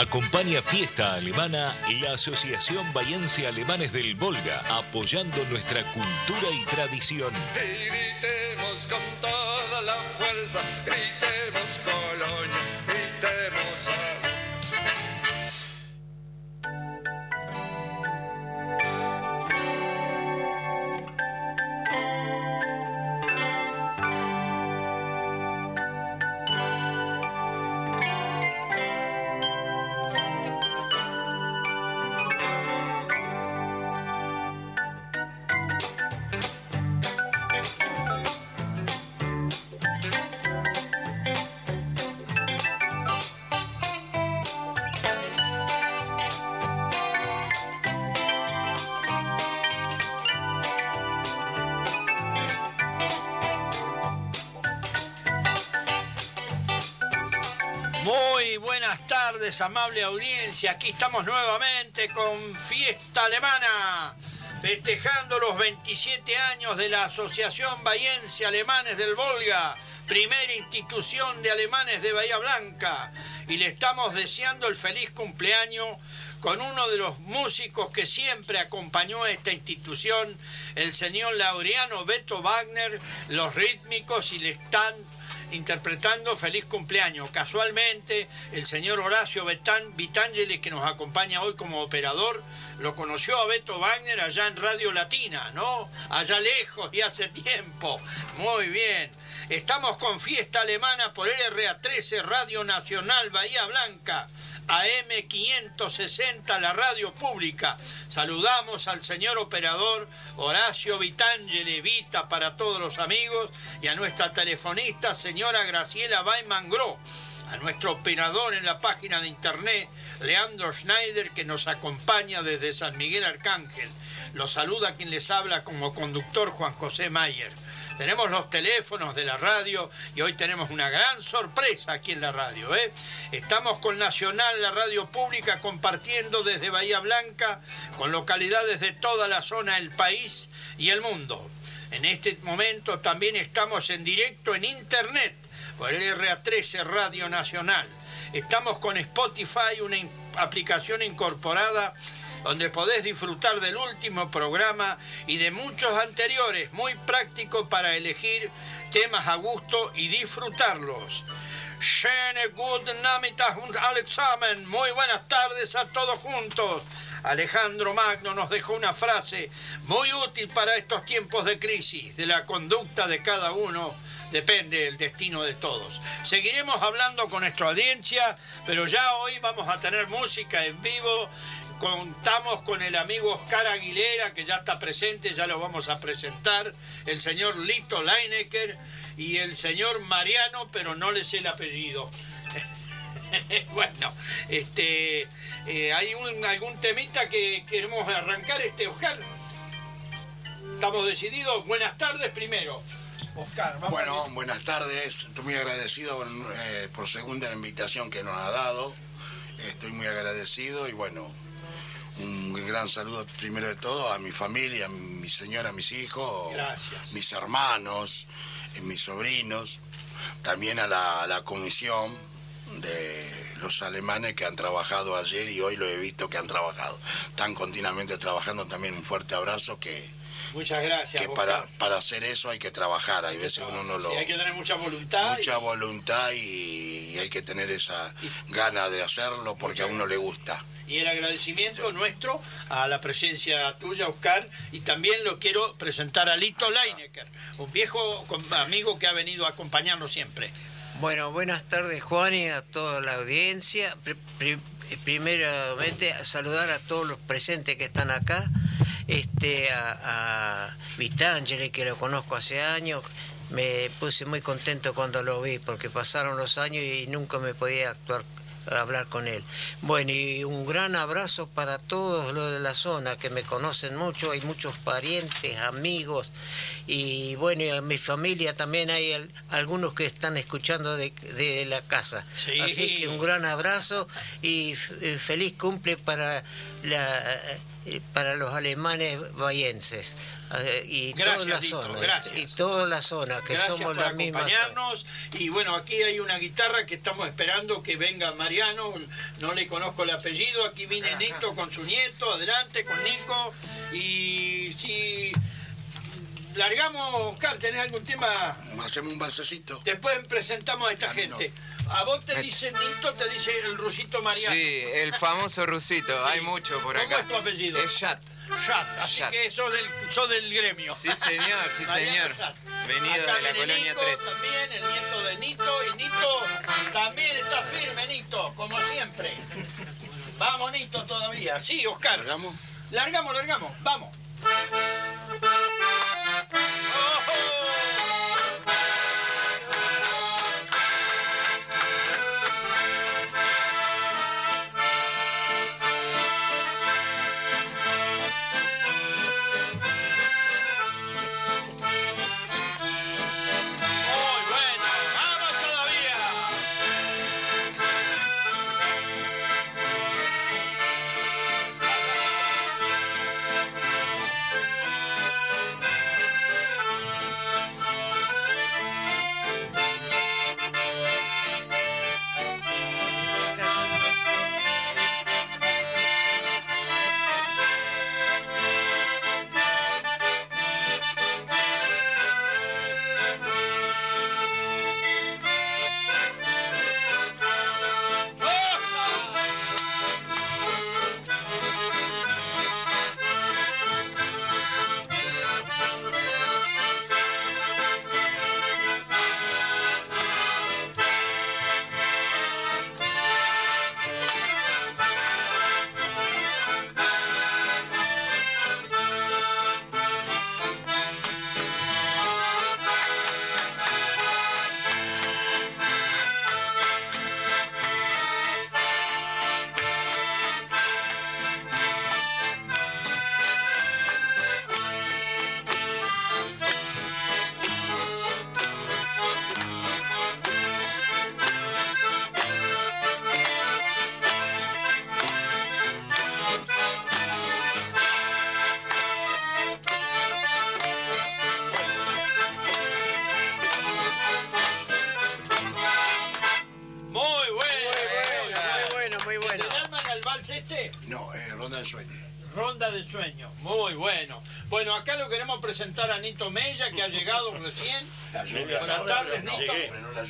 Acompaña Fiesta Alemana y la Asociación Bayense Alemanes del Volga, apoyando nuestra cultura y tradición. Amable audiencia. Aquí estamos nuevamente con Fiesta Alemana, festejando los 27 años de la Asociación Bahiense Alemanes del Volga, primera institución de alemanes de Bahía Blanca. Y le estamos deseando el feliz cumpleaños con uno de los músicos que siempre acompañó a esta institución, el señor Laureano Beto Wagner, los rítmicos y le están interpretando Feliz Cumpleaños. Casualmente, el señor Horacio Vitangeli, que nos acompaña hoy como operador, lo conoció a Beto Wagner allá en Radio Latina, ¿no? Allá lejos y hace tiempo. Muy bien. Estamos con fiesta alemana por LRA 13, Radio Nacional Bahía Blanca. AM560, la radio pública. Saludamos al señor operador Horacio Vitangeli, Vita para todos los amigos, y a nuestra telefonista, señora Graciela Baiman a nuestro operador en la página de internet, Leandro Schneider, que nos acompaña desde San Miguel Arcángel. Lo saluda quien les habla como conductor Juan José Mayer. Tenemos los teléfonos de la radio y hoy tenemos una gran sorpresa aquí en la radio. ¿eh? Estamos con Nacional, la radio pública, compartiendo desde Bahía Blanca con localidades de toda la zona del país y el mundo. En este momento también estamos en directo en internet por el RA13 Radio Nacional. Estamos con Spotify, una aplicación incorporada donde podés disfrutar del último programa y de muchos anteriores, muy práctico para elegir temas a gusto y disfrutarlos. Schöne guten Nachmittag und Alexamen. Muy buenas tardes a todos juntos. Alejandro Magno nos dejó una frase muy útil para estos tiempos de crisis. De la conducta de cada uno depende el destino de todos. Seguiremos hablando con nuestra audiencia, pero ya hoy vamos a tener música en vivo contamos con el amigo Oscar Aguilera, que ya está presente, ya lo vamos a presentar, el señor Lito Leinecker y el señor Mariano, pero no le sé el apellido. bueno, este, eh, hay algún temita que queremos arrancar, este Oscar. Estamos decididos. Buenas tardes primero. Oscar, vamos bueno, buenas tardes. Estoy muy agradecido eh, por segunda invitación que nos ha dado. Estoy muy agradecido y bueno, un gran saludo primero de todo a mi familia, a mi señora, a mis hijos, mis hermanos, eh, mis sobrinos, también a la, comisión de los alemanes que han trabajado ayer y hoy lo he visto que han trabajado. Están continuamente trabajando también un fuerte abrazo que... Muchas gracias. Que para, para hacer eso hay que trabajar, hay veces uno no lo... hay que tener mucha voluntad. Mucha voluntad y, hay que tener esa gana de hacerlo porque a uno le gusta y el agradecimiento nuestro a la presencia tuya, Oscar, y también lo quiero presentar a Lito Leinecker, un viejo amigo que ha venido a acompañarnos siempre. Bueno, buenas tardes Juan y a toda la audiencia. primeramente saludar a todos los presentes que están acá, este, a, a Vitangeli, que lo conozco hace años, me puse muy contento cuando lo vi porque pasaron los años y nunca me podía actuar hablar con él. Bueno, y un gran abrazo para todos los de la zona que me conocen mucho, hay muchos parientes, amigos, y bueno, y a mi familia también hay algunos que están escuchando de, la casa. Así que un gran abrazo y feliz cumple para la eh, para los alemanes bayenses eh, y Gracias, toda la zona gracias. y toda la zona que Gracias somos por la misma zona. acompañarnos. Y bueno, aquí hay una guitarra que estamos esperando que venga Mariano. No le conozco el apellido. Aquí viene Nito con su nieto. Adelante con Nico. Y si largamos, Oscar, ¿tenés algún tema? Hacemos un balsecito. Después presentamos a esta A no. A vos te dice Nito, te dice el rusito Mariano. Sí, el famoso rusito, Sí. hay mucho por ¿Cómo acá. es tu apellido? Es Chat. Chat, así que sos del, sos del gremio. Sí, señor, sí, Mariano señor. Venido Acá de la colonia Nico 3. También, el nieto de Nito. Y Nito también está firme, Nito, como siempre. Vamos, Nito, todavía. Sí, Oscar. ¿Largamos? Largamos, largamos. Vamos.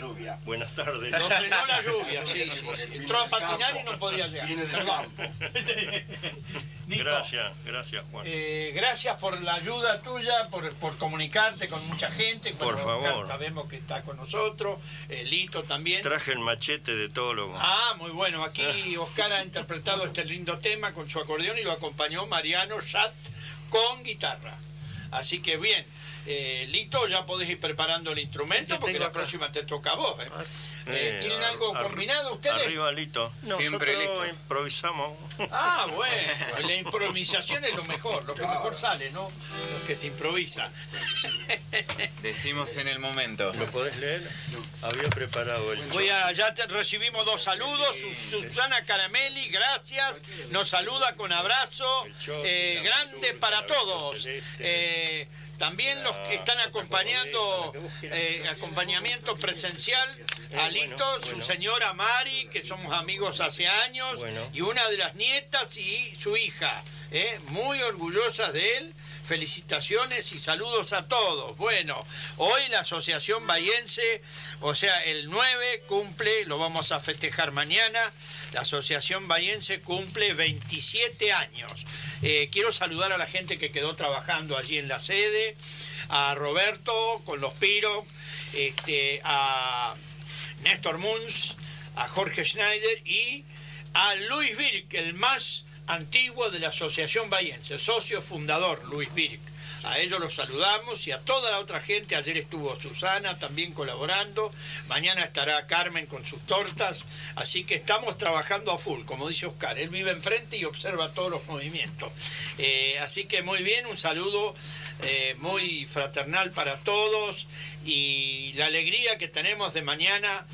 Lluvia. Buenas tardes. Nos frenó la lluvia, sí, sí, sí. Entró a patinar y no podía llegar. Viene del campo. Gracias, gracias Juan. eh, gracias por la ayuda tuya, por, por comunicarte con mucha gente. Por Bueno, favor. Sabemos que está con nosotros. eh, Lito también. Traje el machete de teólogo. Ah, muy bueno. Aquí Oscar ha interpretado este lindo tema con su acordeón y lo acompañó Mariano Shat con guitarra. Así que bien. Eh, Lito, ya podés ir preparando el instrumento porque la acá. próxima te toca a vos. ¿eh? Eh, Eh, ¿Tienen algo combinado ustedes? Arriba Lito. Siempre Nosotros listo. improvisamos. Ah, bueno, la improvisación es lo mejor, lo que mejor sale, ¿no? Lo que se improvisa. Decimos en el momento. ¿Lo podés leer? Había preparado el Voy a, ya te- recibimos dos saludos. Su- Susana Caramelli, gracias. Nos saluda con abrazo eh, grande para todos. Eh, también los que están acompañando, eh, acompañamiento presencial, Alito, su señora Mari, que somos amigos hace años, y una de las nietas y su hija, eh, muy orgullosas de él. Felicitaciones y saludos a todos. Bueno, hoy la Asociación Bahiense, o sea, el 9 cumple, lo vamos a festejar mañana, la Asociación Bahiense cumple 27 años. Eh, quiero saludar a la gente que quedó trabajando allí en la sede, a Roberto con los Piro, este, a Néstor Munz, a Jorge Schneider y a Luis Birk, el más antiguo de la Asociación Bahiense, socio fundador Luis Birk. A ellos los saludamos y a toda la otra gente. Ayer estuvo Susana también colaborando. Mañana estará Carmen con sus tortas. Así que estamos trabajando a full, como dice Oscar. Él vive enfrente y observa todos los movimientos. Eh, así que muy bien, un saludo eh, muy fraternal para todos y la alegría que tenemos de mañana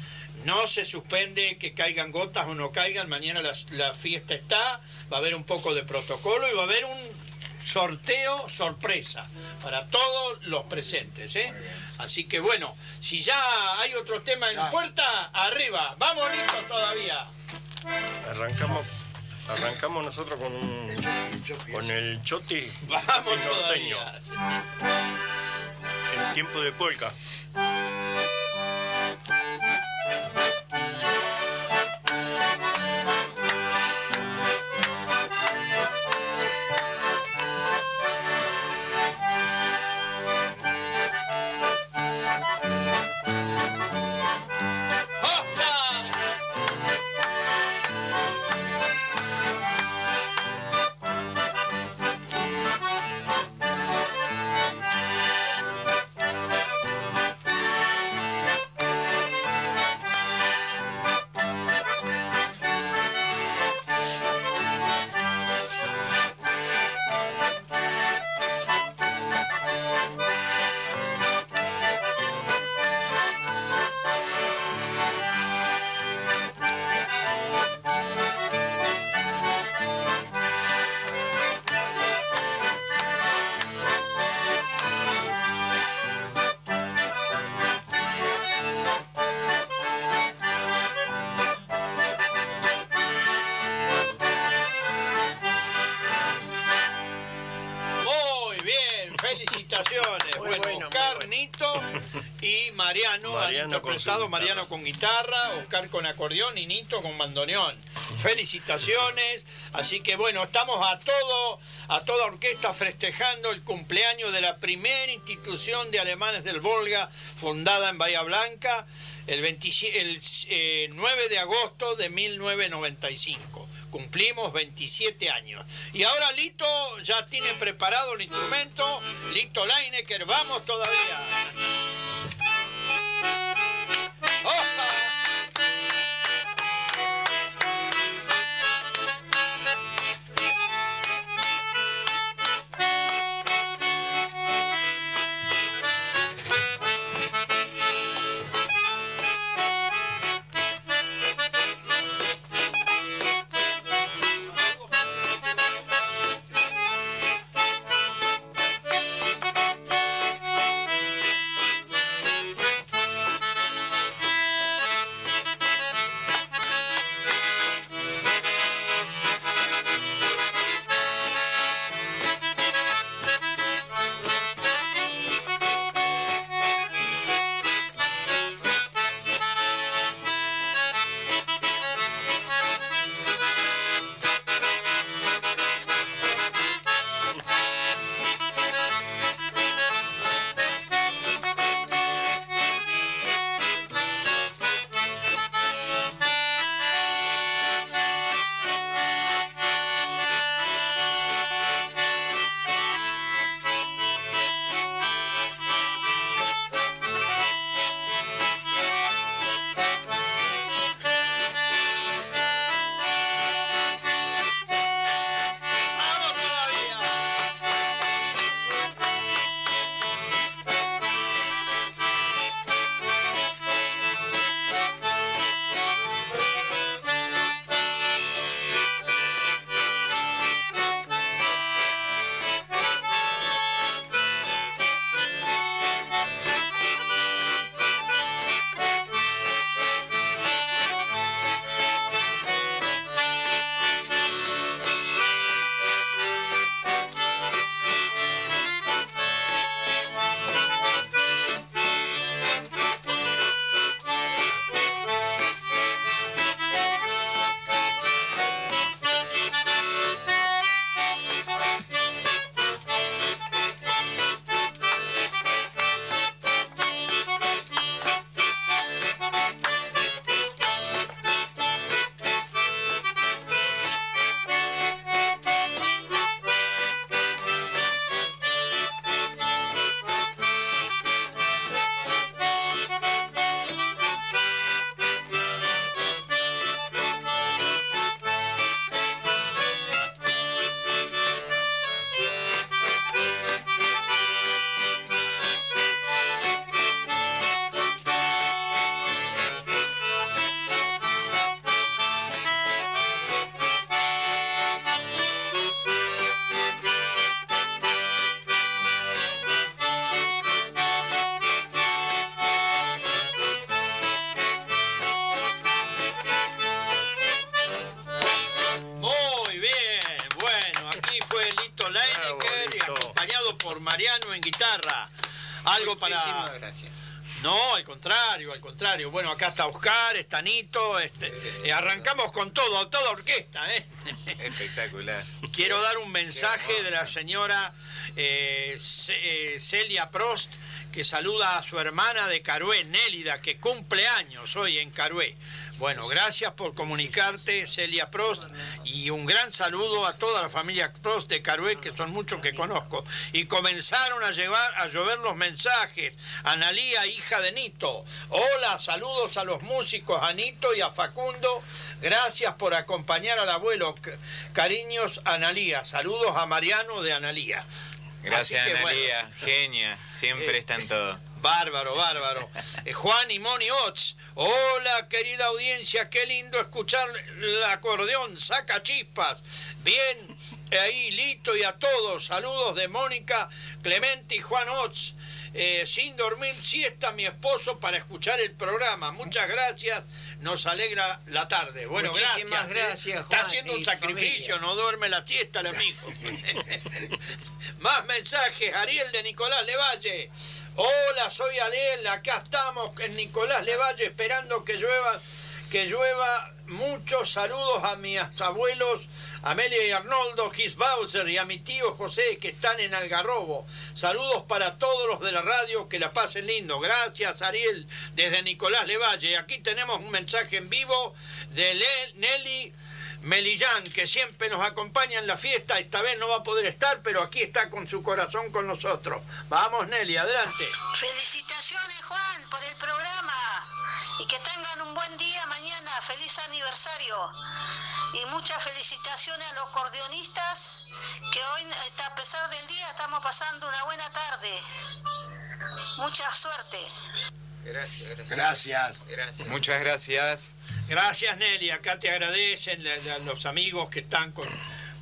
No se suspende que caigan gotas o no caigan. Mañana la, la fiesta está. Va a haber un poco de protocolo y va a haber un sorteo sorpresa para todos los presentes. ¿eh? Así que bueno, si ya hay otro tema en Ya. puerta, arriba. Vamos, Nito, todavía. Arrancamos, arrancamos nosotros con un, El con el choti Vamos norteño, todavía. en tiempo de polka. Mariano Mariano con interpretado, guitarra. Mariano con guitarra, Oscar con acordeón y Nito con bandoneón. Felicitaciones. Así que bueno, estamos a todo, a toda orquesta festejando el cumpleaños de la primera institución de alemanes del Volga, fundada en Bahía Blanca, el, 27 el, eh, 9 de agosto de 1995. Cumplimos 27 años. Y ahora Lito ya tiene preparado el instrumento. Lito Leinecker, vamos todavía. Oh! Para... Muchísimas gracias. No, al contrario, al contrario. Bueno, acá está Oscar, está Nito, este, eh, arrancamos con todo, toda orquesta, ¿eh? Espectacular. Quiero dar un mensaje de la señora eh, eh, Celia Prost, que saluda a su hermana de Carué, Nélida, que cumple años hoy en Carué. Bueno, gracias por comunicarte, Celia Prost, y un gran saludo a toda la familia Prost de Carué, que son muchos que conozco. Y comenzaron a, llevar, a llover los mensajes. Analía, hija de Nito. Hola, saludos a los músicos, a Nito y a Facundo. Gracias por acompañar al abuelo. Cariños, Analía. Saludos a Mariano de Analía. Gracias, Analia. bueno. Genia. Siempre Eh, está en todo. Bárbaro, bárbaro. Eh, Juan y Moni Ots. Hola, querida audiencia. Qué lindo escuchar el acordeón. Saca chispas. Bien, ahí, Lito y a todos. Saludos de Mónica, Clemente y Juan Ots. Eh, sin dormir siesta mi esposo para escuchar el programa. Muchas gracias. Nos alegra la tarde. Bueno, Muchísimas gracias. ¿eh? gracias, Está Juan haciendo un sacrificio. familia. No duerme la siesta el amigo. Más mensajes. Ariel de Nicolás Levalle. Hola, soy Ariel. Acá estamos en Nicolás Levalle esperando que llueva, que llueva. Muchos saludos a mis abuelos Amelia y Arnoldo Gis Bowser y a mi tío José que están en Algarrobo. Saludos para todos los de la radio, que la pasen lindo. Gracias Ariel desde Nicolás Levalle. Aquí tenemos un mensaje en vivo de Nelly Melillán, que siempre nos acompaña en la fiesta. Esta vez no va a poder estar, pero aquí está con su corazón con nosotros. Vamos Nelly, adelante. Felicitaciones Juan por el programa y que tengan un buen día mañana, feliz aniversario y muchas felicitaciones a los acordeonistas que hoy eh, a pesar del día estamos pasando una buena tarde. Mucha suerte. Gracias, gracias. Gracias. Gracias. Muchas gracias. Gracias Nelly, acá te agradecen los amigos que están con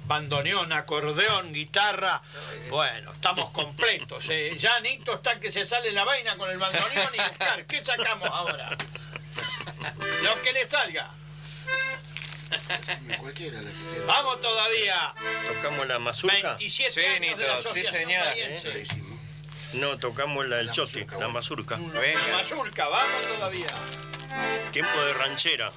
bandoneón, acordeón, guitarra. Bueno, estamos completos. eh. Ya Nito está que se sale la vaina con el bandoneón y buscar. ¿Qué sacamos ahora? Lo que le salga. Cualquiera la que quiera. Vamos todavía. Tocamos la mazurca. 27 Sí, años de Nito, la sí, señor. No, tocamos la del mazurca, la mazurca. La mazurca, vamos todavía. Tiempo de ranchera.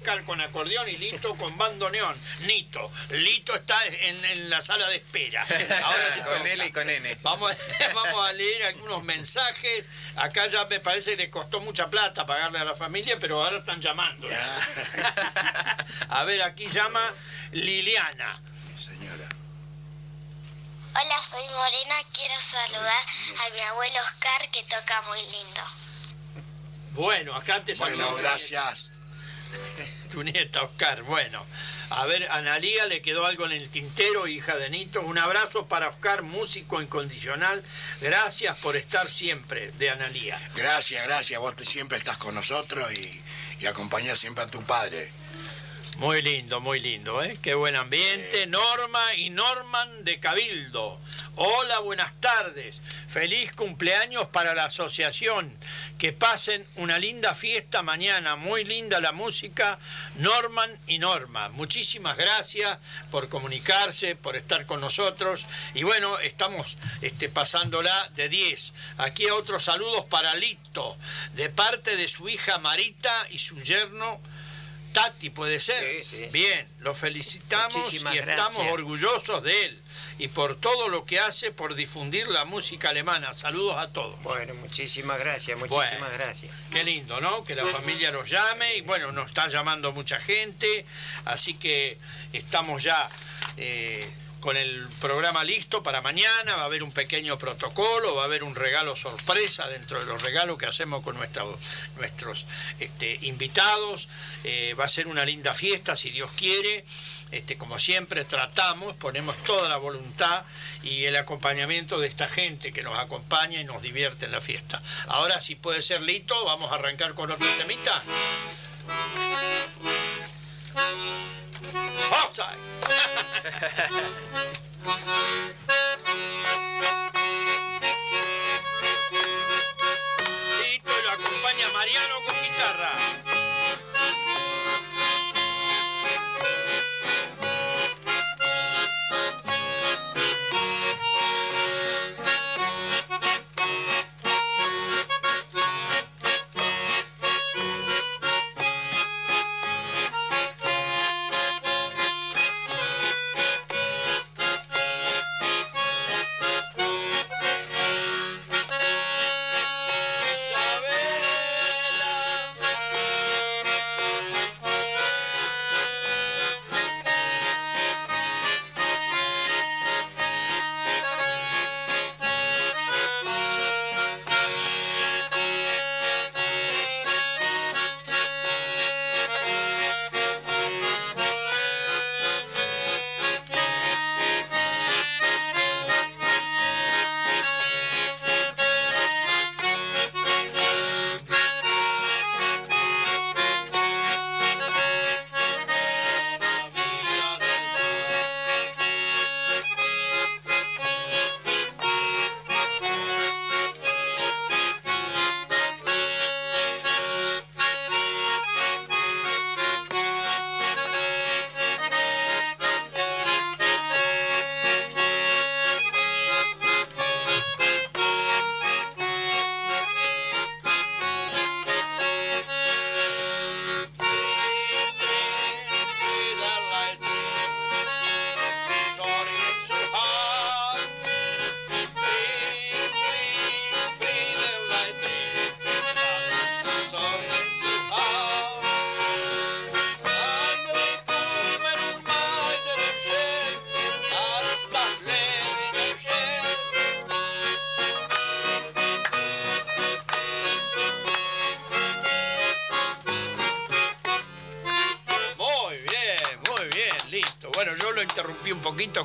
Oscar con acordeón y Lito con bandoneón. Nito, Lito está en, en la sala de espera. Ahora con. L y con N. Vamos, vamos a leer algunos mensajes. Acá ya me parece que le costó mucha plata pagarle a la familia, pero ahora están llamando. A ver, aquí llama Liliana. Señora. Hola, soy Morena. Quiero saludar a mi abuelo Oscar que toca muy lindo. Bueno, acá te Bueno, saludo. gracias. Tu nieta, Oscar. Bueno, a ver, Analía le quedó algo en el tintero, hija de Nito. Un abrazo para Oscar, músico incondicional. Gracias por estar siempre, de Analía. Gracias, gracias. Vos te- siempre estás con nosotros y, y acompañás siempre a tu padre. Muy lindo, muy lindo, ¿eh? Qué buen ambiente. Norma y Norman de Cabildo. Hola, buenas tardes. Feliz cumpleaños para la asociación. Que pasen una linda fiesta mañana. Muy linda la música. Norman y Norma. Muchísimas gracias por comunicarse, por estar con nosotros. Y bueno, estamos este, pasándola de 10. Aquí otros saludos para Lito, de parte de su hija Marita y su yerno. Tati puede ser. Sí, sí. Bien, lo felicitamos Muchísimas y estamos orgullosos de él y por todo lo que hace por difundir la música alemana. Saludos a todos. Bueno, muchísimas gracias, muchísimas Bueno. gracias. Qué lindo, ¿no? Que la familia nos llame y bueno, nos está llamando mucha gente, así que estamos ya eh, con el programa listo para mañana, va a haber un pequeño protocolo, va a haber un regalo sorpresa dentro de los regalos que hacemos con nuestros este, invitados, Eh, va a ser una linda fiesta si Dios quiere, este, como siempre tratamos, ponemos toda la voluntad y el acompañamiento de esta gente que nos acompaña y nos divierte en la fiesta. Ahora, si puede ser Lito, vamos a arrancar con otro temita. Lito y lo acompaña Mariano con guitarra.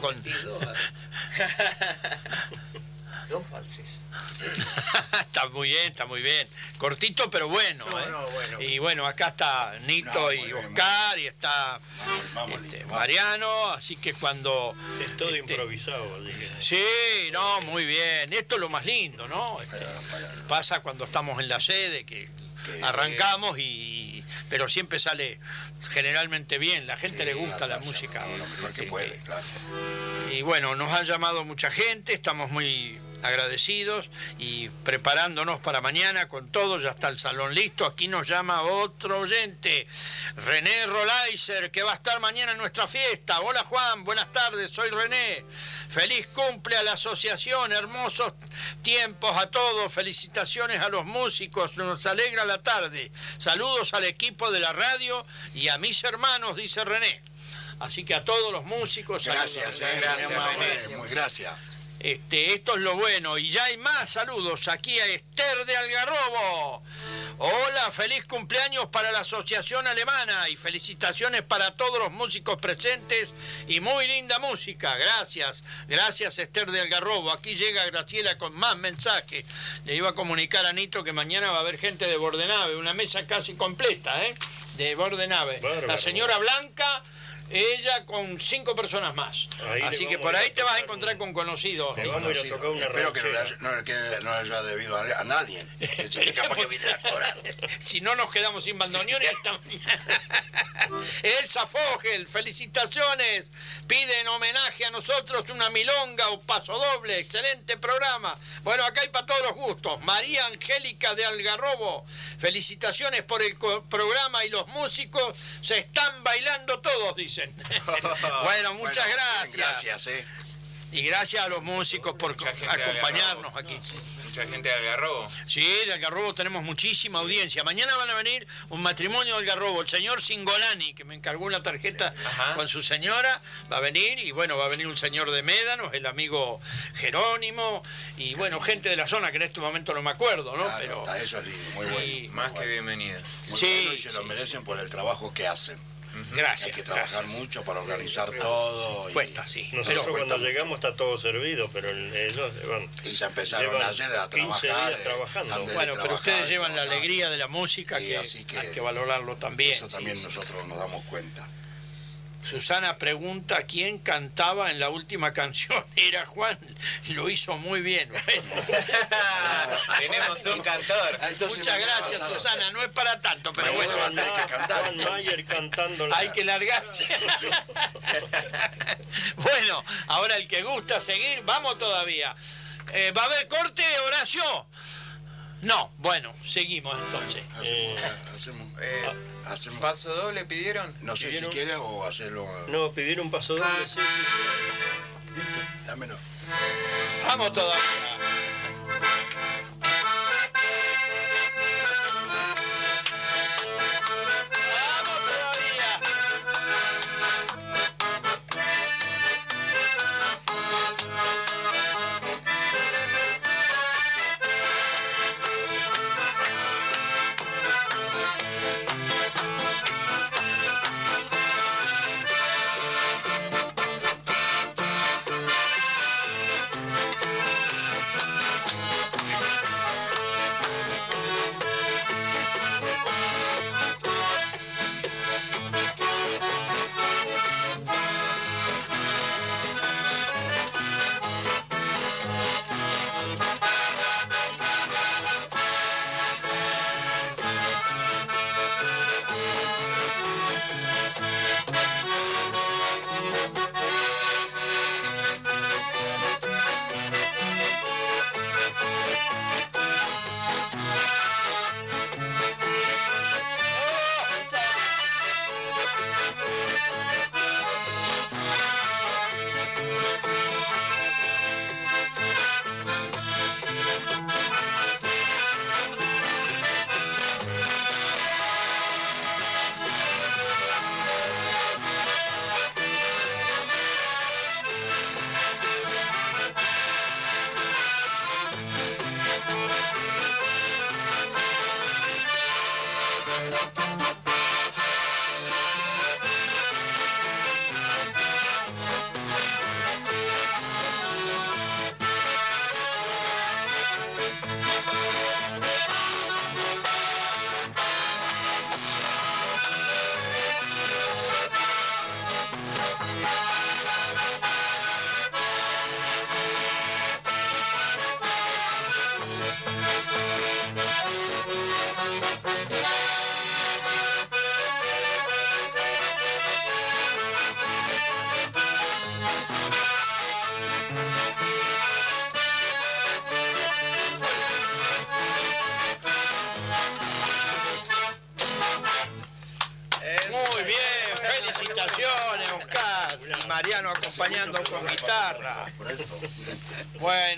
Con... Dos valses. está muy bien, está muy bien. Cortito, pero bueno. No, ¿eh? no, bueno. Y bueno, acá está Nito No, y bien, Oscar y está Vamos, vamos, este, vamos. Mariano, así que cuando... Es todo este, improvisado. que- Sí, no, muy bien. Esto es lo más lindo, ¿no? Este, pasa cuando estamos en la sede, que arrancamos y... Pero siempre sale generalmente bien, la gente Sí, le gusta la música. Lo mejor que puede, claro. Y bueno, nos han llamado mucha gente, estamos muy agradecidos y preparándonos para mañana con todo, ya está el salón listo. Aquí nos llama otro oyente, René Rolaiser, que va a estar mañana en nuestra fiesta. Hola Juan, buenas tardes, soy René. Feliz cumple a la asociación, hermosos tiempos a todos, felicitaciones a los músicos, nos alegra la tarde. Saludos al equipo de la radio y a mis hermanos, dice René. Así que a todos los músicos, saludos, Gracias, René. eh, gracias, muy amable, René. muy gracias. Este, esto es lo bueno. Y ya hay más saludos aquí a Esther de Algarrobo. Hola, feliz cumpleaños para la Asociación Alemana y felicitaciones para todos los músicos presentes y muy linda música. Gracias, gracias Esther de Algarrobo. Aquí llega Graciela con más mensajes. Le iba a comunicar a Nito que mañana va a haber gente de Bordenave, una mesa casi completa, ¿eh? De Bordenave. Bárbaro. La señora Blanca. Ella con cinco personas más. Ahí Así que por ahí te vas a encontrar un- con conocidos. Le Nito. vamos a ir a tocar una Espero que no le, haya- no le quede- no le haya debido a, a nadie. Si no nos quedamos sin bandoneones esta mañana. Elsa Fogel, felicitaciones. Piden homenaje a nosotros una milonga o paso doble. Excelente programa. Bueno, acá hay para todos los gustos. María Angélica de Algarrobo, felicitaciones por el programa y los músicos se están bailando todos, dicen. bueno, muchas Bueno, gracias. Gracias, eh. Y gracias a los músicos por acompañarnos aquí. Mucha gente de Algarrobo. Sí, de Algarrobo tenemos muchísima audiencia. Mañana van a venir un matrimonio de Algarrobo. El señor Singolani, que me encargó la tarjeta Ajá. con su señora, va a venir. Y bueno, va a venir un señor de Médanos, el amigo Jerónimo. Y bueno, gente de la zona que en este momento no me acuerdo, ¿no? Claro, Pero está, eso es lindo, muy bueno. Y- muy Más que bueno. bienvenidos. Muy Sí, bueno y se lo sí, merecen por el trabajo que hacen. Gracias. Hay que trabajar gracias. mucho para organizar todo. Y, Cuesta, sí. Nosotros Pero cuando mucho. llegamos está todo servido, pero el- ellos van. y ya empezaron Llevan ayer a 15 trabajar. días eh, trabajando. Bueno, pero trabajar, ustedes llevan la alegría de la música Sí, que, así que hay que valorarlo también. Eso sí, también sí. nosotros nos damos cuenta. Susana pregunta quién cantaba en la última canción. Era Juan, lo hizo muy bien. Bueno. Tenemos un cantor. Ah, entonces Muchas gracias, Susana. No es para tanto, pero Mañana bueno, a tener que cantar, Juan entonces. Mayer cantando hay que largarse. bueno, ahora el que gusta seguir, vamos todavía. Eh, ¿Va a haber corte, Horacio? No, bueno, seguimos entonces. Eh, Hacemos, hacemos, Eh, hacemos- ¿Paso doble pidieron? no sé si ¿Pidieron? quieres o hacerlo. No, pedir un paso doble, sí, sí, sí. ¿Viste? Dámelo. Vamos todavía.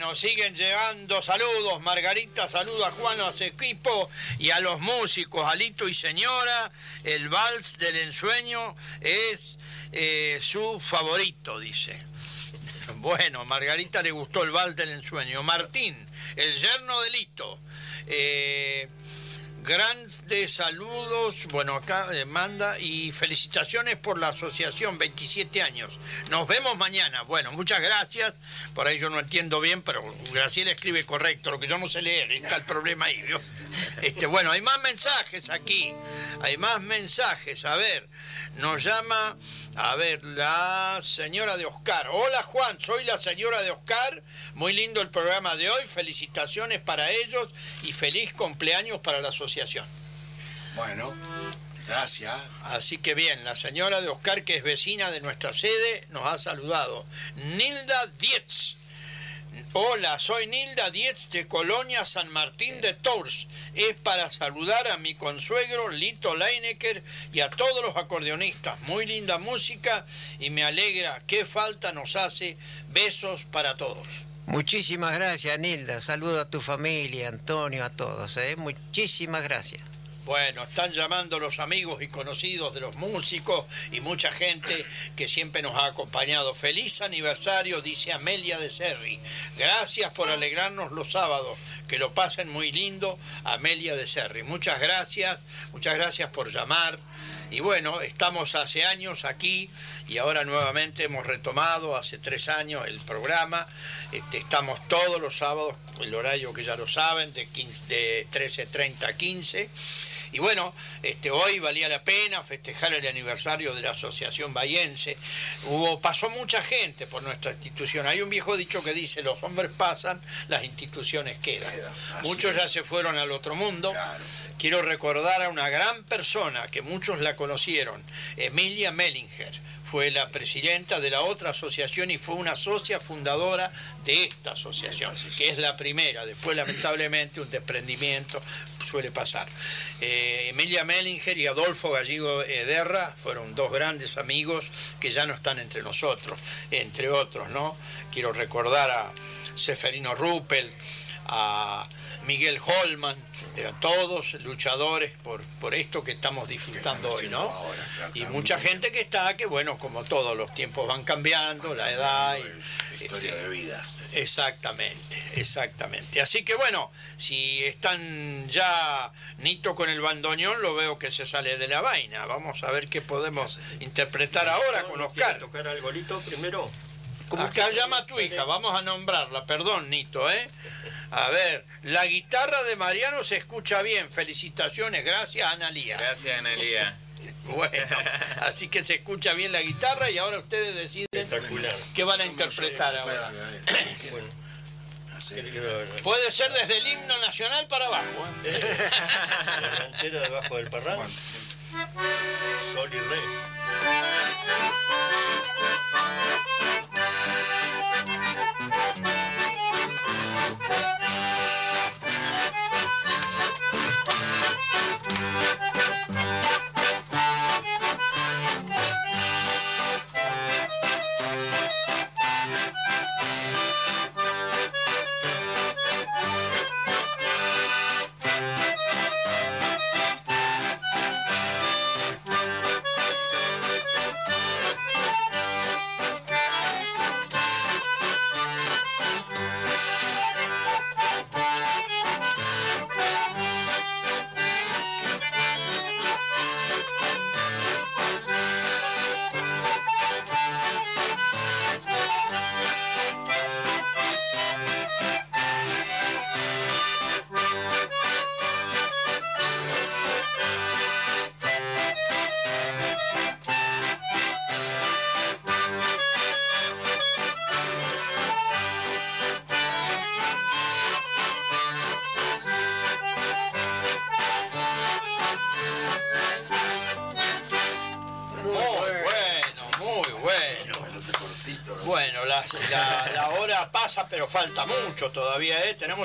Bueno, siguen llegando saludos. Margarita saluda a Juan, a su equipo y a los músicos, Alito y señora. El vals del ensueño es eh, su favorito, dice. Bueno, Margarita le gustó el vals del ensueño. Martín, el yerno de Lito. Eh, grandes saludos, bueno, acá eh, manda y felicitaciones por la asociación, 27 años. Nos vemos mañana. Bueno, muchas gracias. Por ahí yo no entiendo bien, pero Graciela escribe correcto, lo que yo no sé leer, está el problema ahí. ¿vio? Este, bueno, hay más mensajes aquí, hay más mensajes. A ver, nos llama, a ver, la señora de Oscar. Hola Juan, soy la señora de Oscar. Muy lindo el programa de hoy. Felicitaciones para ellos y feliz cumpleaños para la asociación. Bueno, gracias. Así que bien, la señora de Oscar, que es vecina de nuestra sede, nos ha saludado. Nilda Dietz. Hola, soy Nilda Dietz de Colonia San Martín de Tours. Es para saludar a mi consuegro Lito Leinecker y a todos los acordeonistas. Muy linda música y me alegra. Qué falta nos hace. Besos para todos. Muchísimas gracias, Nilda. Saludo a tu familia, Antonio, a todos. ¿eh? Muchísimas gracias. Bueno, están llamando los amigos y conocidos de los músicos y mucha gente que siempre nos ha acompañado. Feliz aniversario, dice Amelia de Serri. Gracias por alegrarnos los sábados. Que lo pasen muy lindo, Amelia de Serri. Muchas gracias, muchas gracias por llamar. Y bueno, estamos hace años aquí y ahora nuevamente hemos retomado hace tres años el programa. Este, estamos todos los sábados, el horario que ya lo saben, de, 15 de 13.30 a 15. Y bueno, este, hoy valía la pena festejar el aniversario de la Asociación Bayense. Hubo, pasó mucha gente por nuestra institución. Hay un viejo dicho que dice, los hombres pasan, las instituciones quedan. Muchos ya se fueron al otro mundo. Claro. Quiero recordar a una gran persona que muchos la conocieron, Emilia Mellinger. Fue la presidenta de la otra asociación y fue una socia fundadora de esta asociación, que es la primera. Después, lamentablemente, un desprendimiento suele pasar. Eh, Emilia Mellinger y Adolfo Gallego Ederra fueron dos grandes amigos que ya no están entre nosotros, entre otros, ¿no? Quiero recordar a Seferino Ruppel, a Miguel Holman, eran todos luchadores por, por esto que estamos disfrutando hoy, ¿no? ahora, claro, Y mucha gente que está, que bueno, como todos los tiempos van cambiando, la edad. y- Historia este, de vida. Exactamente, exactamente. Así que bueno, si están ya Nito con el bandoneón, lo veo que se sale de la vaina. Vamos a ver qué podemos interpretar ahora con ¿Quiere Oscar. tocar algo, Lito, primero? Acá llama tu hija, vamos a nombrarla, perdón Nito, ¿eh? A ver, la guitarra de Mariano se escucha bien, felicitaciones, gracias Analía. Gracias, Analia. Bueno, así que se escucha bien la guitarra y ahora ustedes deciden qué van a interpretar ahora. Puede ser desde el himno nacional para abajo. ¿eh? la ranchera debajo del parrán, sol y re.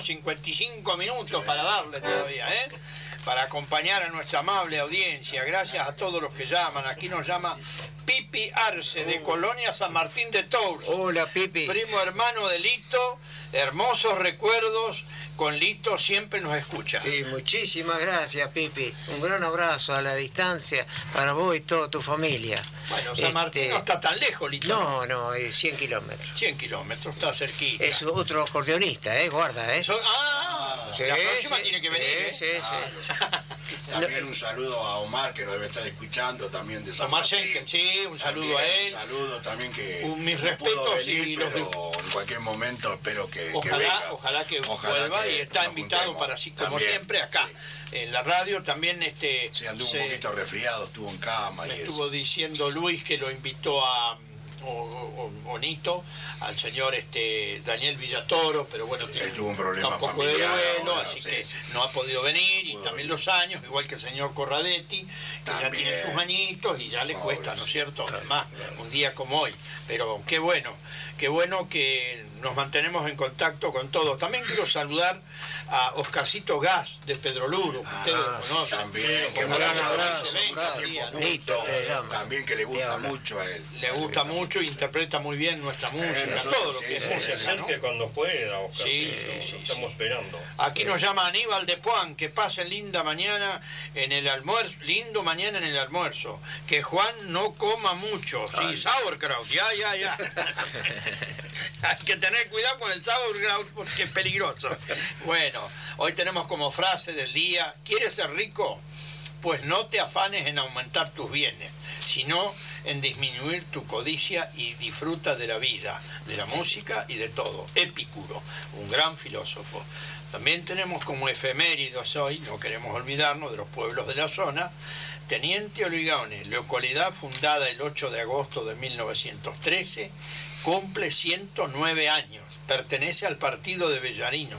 Tenemos 55 minutos para darle todavía, ¿eh? Para acompañar a nuestra amable audiencia. Gracias a todos los que llaman. Aquí nos llama Pipi Arce, de Colonia San Martín de Tours. Hola, Pipi. Primo hermano de Lito, hermosos recuerdos. Con Lito siempre nos escucha. Sí, muchísimas gracias, Pipi. Un gran abrazo a la distancia para vos y toda tu familia. Bueno, San Este, Martín no está tan lejos, Lito. No, no, es 100 kilómetros. 100 kilómetros, está cerquita. Es otro acordeonista, ¿eh? Guarda, ¿eh? Eso- ah, Sí, la próxima sí, tiene que venir. ¿eh? sí, sí, sí. También un saludo a Omar que nos debe estar escuchando también de San Omar. Schenken, sí, un saludo También, a él. Un saludo también que Un- mis no pudo respetos y los pero en cualquier momento espero que, que Ojalá, venga. ojalá que Ojalá vuelva que y está invitado para así como También, siempre acá en la radio también este Sí, anduvo se- un poquito resfriado, estuvo en cama y me eso. estuvo diciendo Luis que lo invitó a Bonito al señor este Daniel Villatoro pero bueno tiene tuvo un problema está un poco de familiar duelo así sí, que sí. no ha podido venir y también venir. los años igual que el señor Corradetti que ya tiene sus añitos y ya le cuesta ¿no es sí, cierto? claro, además claro. un día como hoy pero qué bueno qué bueno que nos mantenemos en contacto con todos también quiero saludar a Oscarcito Gas de Pedro Luro ustedes lo Ah, conocen También, que gran abrazo. También que le gusta mucho a él. le gusta mucho e interpreta muy bien nuestra música, nosotros todo lo que es música, que cuando pueda, Oscar. Sí, sí, estamos sí. esperando. Aquí nos llama Aníbal de Puan, que pasen linda mañana en el almuerzo, lindo mañana en el almuerzo, que Juan no coma mucho, sí, sauerkraut, ya, ya, ya. Hay que tener cuidado con el sauerkraut porque es peligroso. Bueno, hoy tenemos como frase del día, ¿quieres ser rico? Pues no te afanes en aumentar tus bienes, sino en disminuir tu codicia y disfruta de la vida, de la música y de todo. Epicuro, un gran filósofo. También tenemos como efeméridos hoy, no queremos olvidarnos de los pueblos de la zona, Teniente Oligones, localidad fundada el 8 de agosto de 1913, cumple 109 años, pertenece al partido de Bellarino,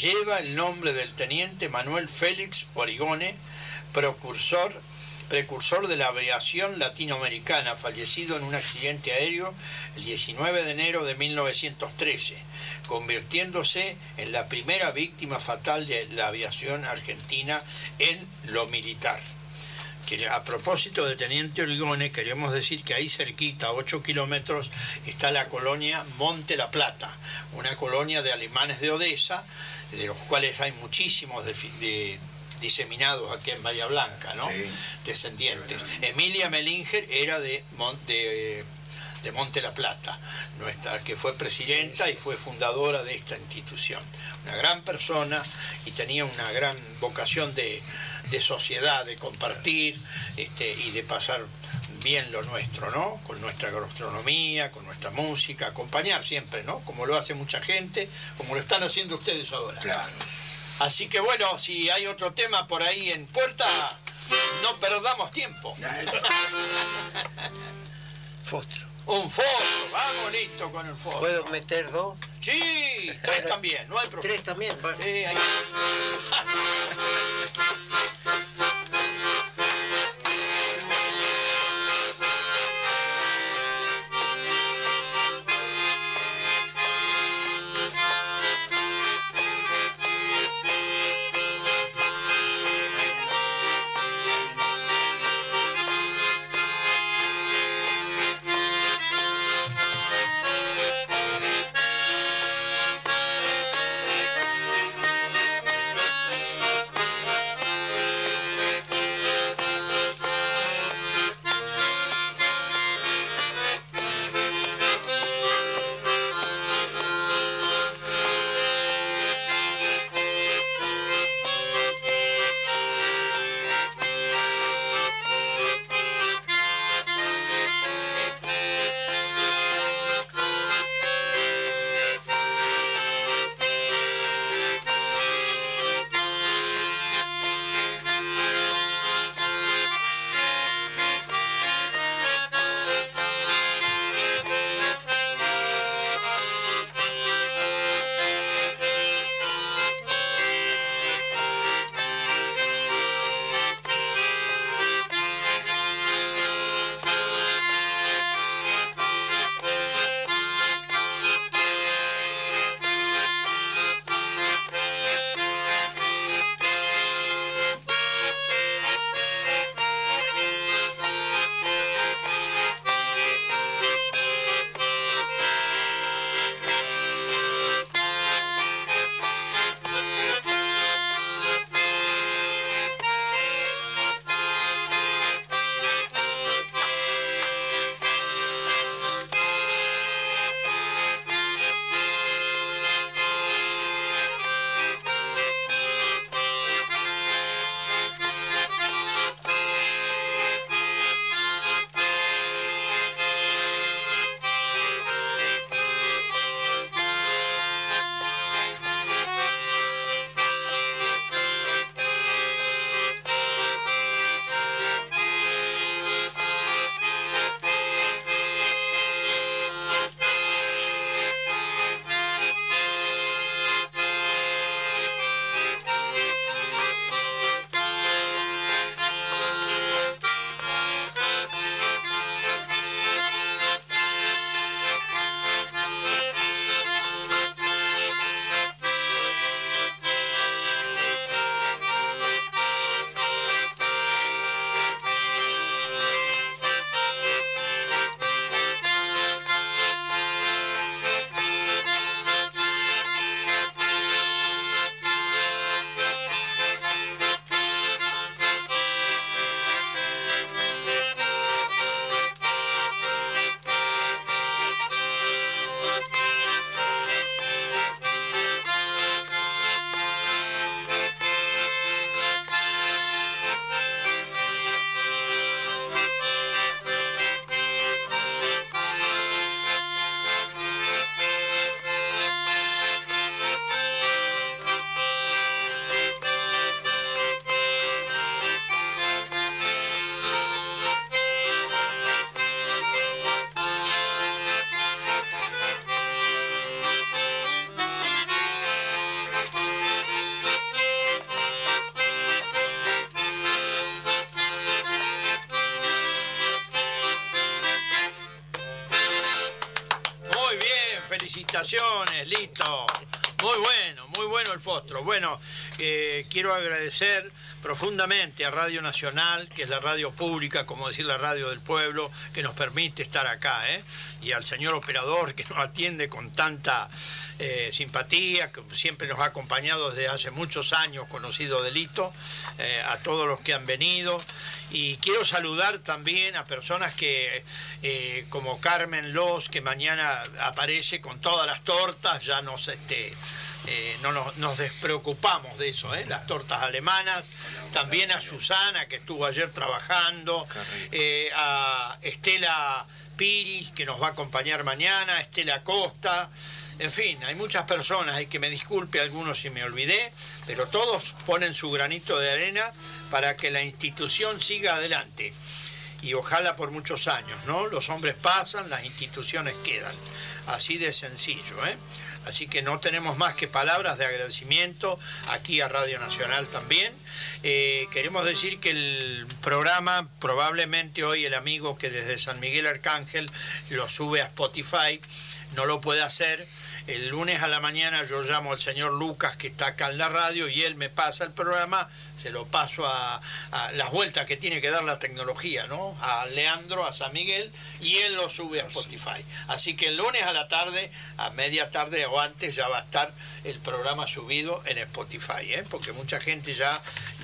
lleva el nombre del teniente Manuel Félix Origone, precursor, precursor de la aviación latinoamericana, fallecido en un accidente aéreo el 19 de enero de 1913, convirtiéndose en la primera víctima fatal de la aviación argentina en lo militar que a propósito de Teniente Origone, queremos decir que ahí cerquita, a 8 kilómetros, está la colonia Monte La Plata, una colonia de alemanes de Odessa, de los cuales hay muchísimos de- de- diseminados aquí en Bahía Blanca, ¿no? Sí. Descendientes. Emilia Melinger era de, Mon- de, de Monte La Plata, nuestra, que fue presidenta y fue fundadora de esta institución. Una gran persona y tenía una gran vocación de, de sociedad, de compartir este, y de pasar bien lo nuestro, ¿no? Con nuestra gastronomía, con nuestra música, acompañar siempre, ¿no? Como lo hace mucha gente, como lo están haciendo ustedes ahora. Claro. Así que bueno, si hay otro tema por ahí en puerta, no perdamos tiempo. Fostro. Un fósforo, vamos listo con el fósforo. ¿Puedo meter dos? Sí, tres también, no hay problema. Tres también. va. Eh, ahí. Felicitaciones, listo. Muy bueno, muy bueno el fostro. Bueno, eh, quiero agradecer profundamente a Radio Nacional, que es la radio pública, como decir la radio del pueblo, que nos permite estar acá, ¿eh? y al señor operador que nos atiende con tanta eh, simpatía, que siempre nos ha acompañado desde hace muchos años, conocido Delito, eh, a todos los que han venido. Y quiero saludar también a personas que, eh, como Carmen Los, que mañana aparece con todas las tortas, ya nos, este, no nos, nos despreocupamos de eso, las tortas alemanas. También a Susana, que estuvo ayer trabajando, a Estela Piris, que nos va a acompañar mañana, Estela Costa. En fin, hay muchas personas, hay que me disculpe algunos si me olvidé, pero todos ponen su granito de arena para que la institución siga adelante. Y ojalá por muchos años, ¿no? Los hombres pasan, las instituciones quedan. Así de sencillo, ¿eh? Así que no tenemos más que palabras de agradecimiento aquí a Radio Nacional también. Eh, queremos decir que el programa, probablemente hoy el amigo que desde San Miguel Arcángel lo sube a Spotify, no lo puede hacer. El lunes a la mañana yo llamo al señor Lucas que está acá en la radio y él me pasa el programa, se lo paso a, a las vueltas que tiene que dar la tecnología, ¿no? A Leandro, a San Miguel y él lo sube a Spotify. Así que el lunes a la tarde, a media tarde o antes ya va a estar el programa subido en Spotify, ¿eh? Porque mucha gente ya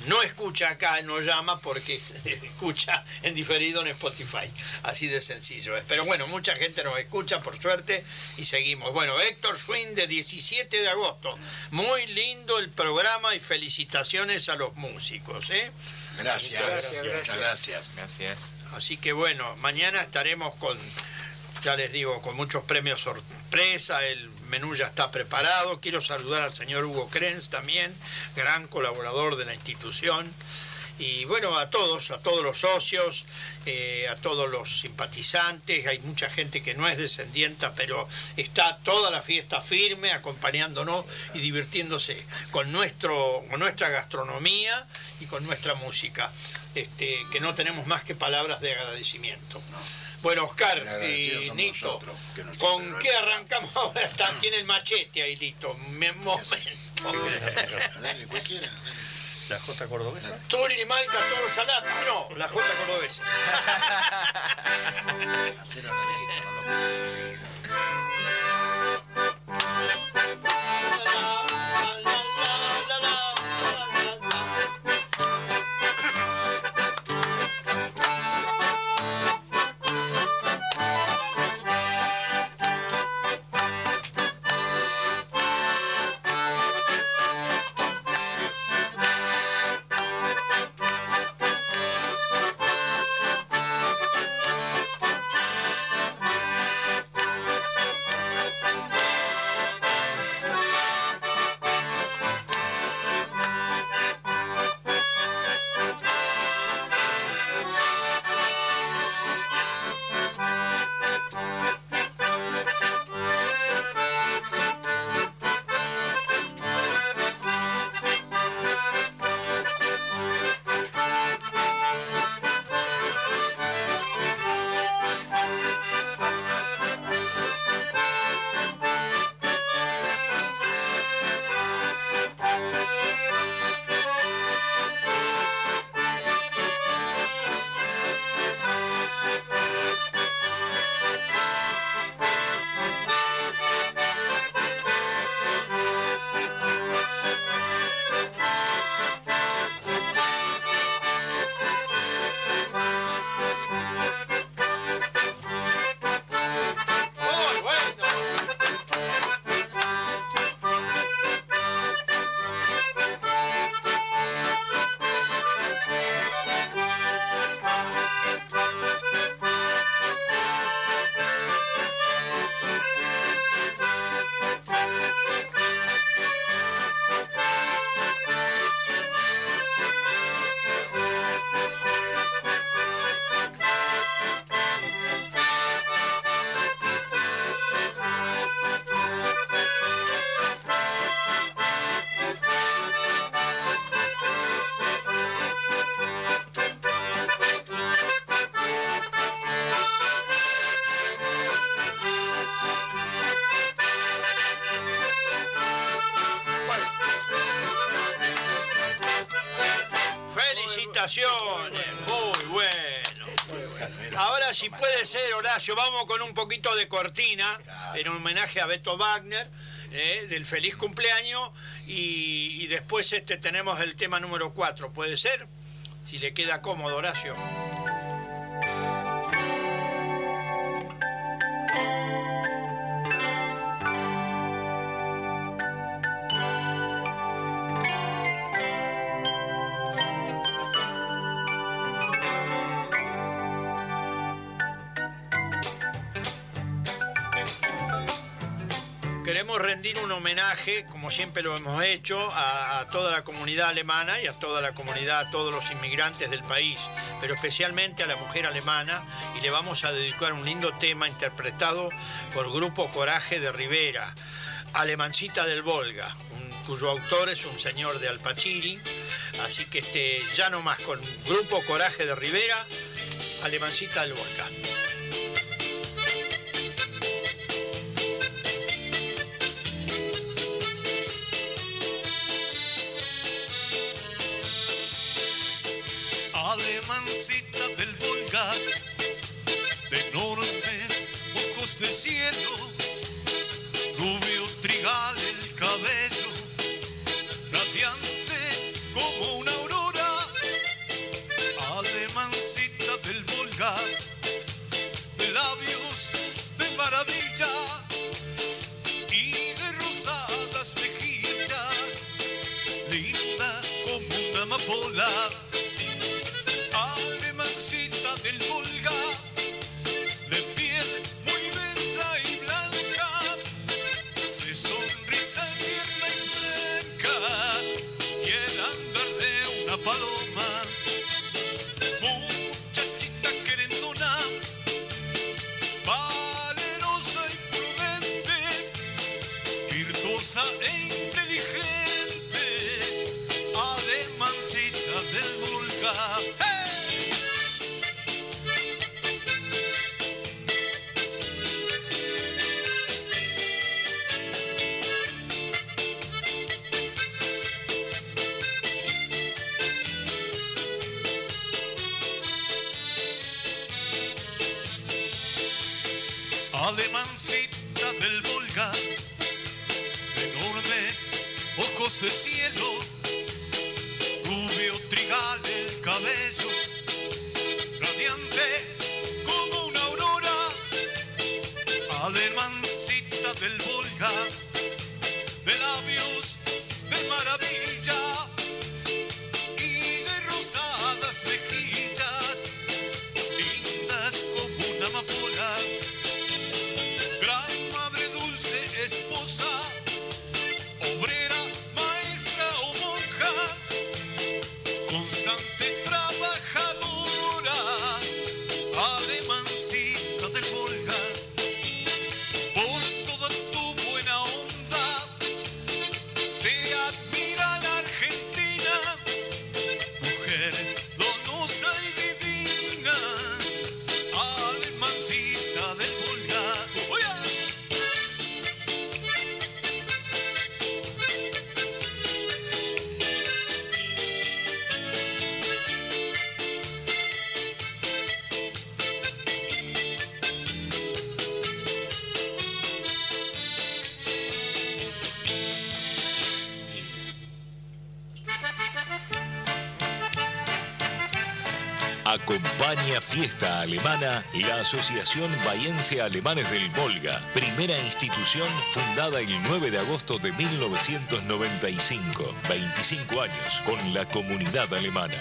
no escucha acá, no llama porque se escucha en diferido en Spotify. Así de sencillo. es. Pero bueno, mucha gente nos escucha por suerte y seguimos. Bueno, Héctor Swing de 17 de agosto. Muy lindo el programa y felicitaciones a los músicos. ¿Eh? Gracias, Gracias, muchas gracias. Gracias. Así que bueno, mañana estaremos con, ya les digo, con muchos premios sorpresa, el menú ya está preparado. Quiero saludar al señor Hugo Krenz también, gran colaborador de la institución. Y bueno, a todos, a todos los socios, eh, a todos los simpatizantes, hay mucha gente que no es descendienta, pero está toda la fiesta firme, acompañándonos y divirtiéndose con, nuestro, con nuestra gastronomía y con nuestra música, este, que no tenemos más que palabras de agradecimiento. Bueno, Oscar y Nito, nosotros, ¿con qué arrancamos ahora? Está aquí en el machete ahí, listo. Me- momento. Dale, cualquiera. dale. La J cordobesa. Turi, Malca, Toro, Salata. No, la J cordobesa. felicitaciones. Muy bueno. Ahora, si puede ser, Horacio, vamos con un poquito de cortina en homenaje a Beto Wagner. eh, del feliz cumpleaños y, y después este tenemos el tema número 4, ¿puede ser? Si le queda cómodo, Horacio. Como siempre lo hemos hecho, a, toda la comunidad alemana y a toda la comunidad, a todos los inmigrantes del país, pero especialmente a la mujer alemana, y le vamos a dedicar un lindo tema interpretado por Grupo Coraje de Rivera, Alemancita del Volga, cuyo autor es un señor de Alpachiri, así que este, ya no más con Grupo Coraje de Rivera, Alemancita del Volga. Rubio trigal el cabello, radiante como una aurora. Alemancita del Volga, de labios de maravilla y de rosadas mejillas, linda como una amapola alemancita del Volga, paloma, muchachita querendona, valerosa y prudente, virtuosa Alemancita del Volga, de enormes ojos de cielo, rubio trigal el cabello, radiante como una aurora. Alemancita del Volga, de labios de maravilla Alemana la Asociación Bahiense Alemanes del Volga, primera institución fundada el 9 de agosto de 1995, 25 años con la comunidad alemana.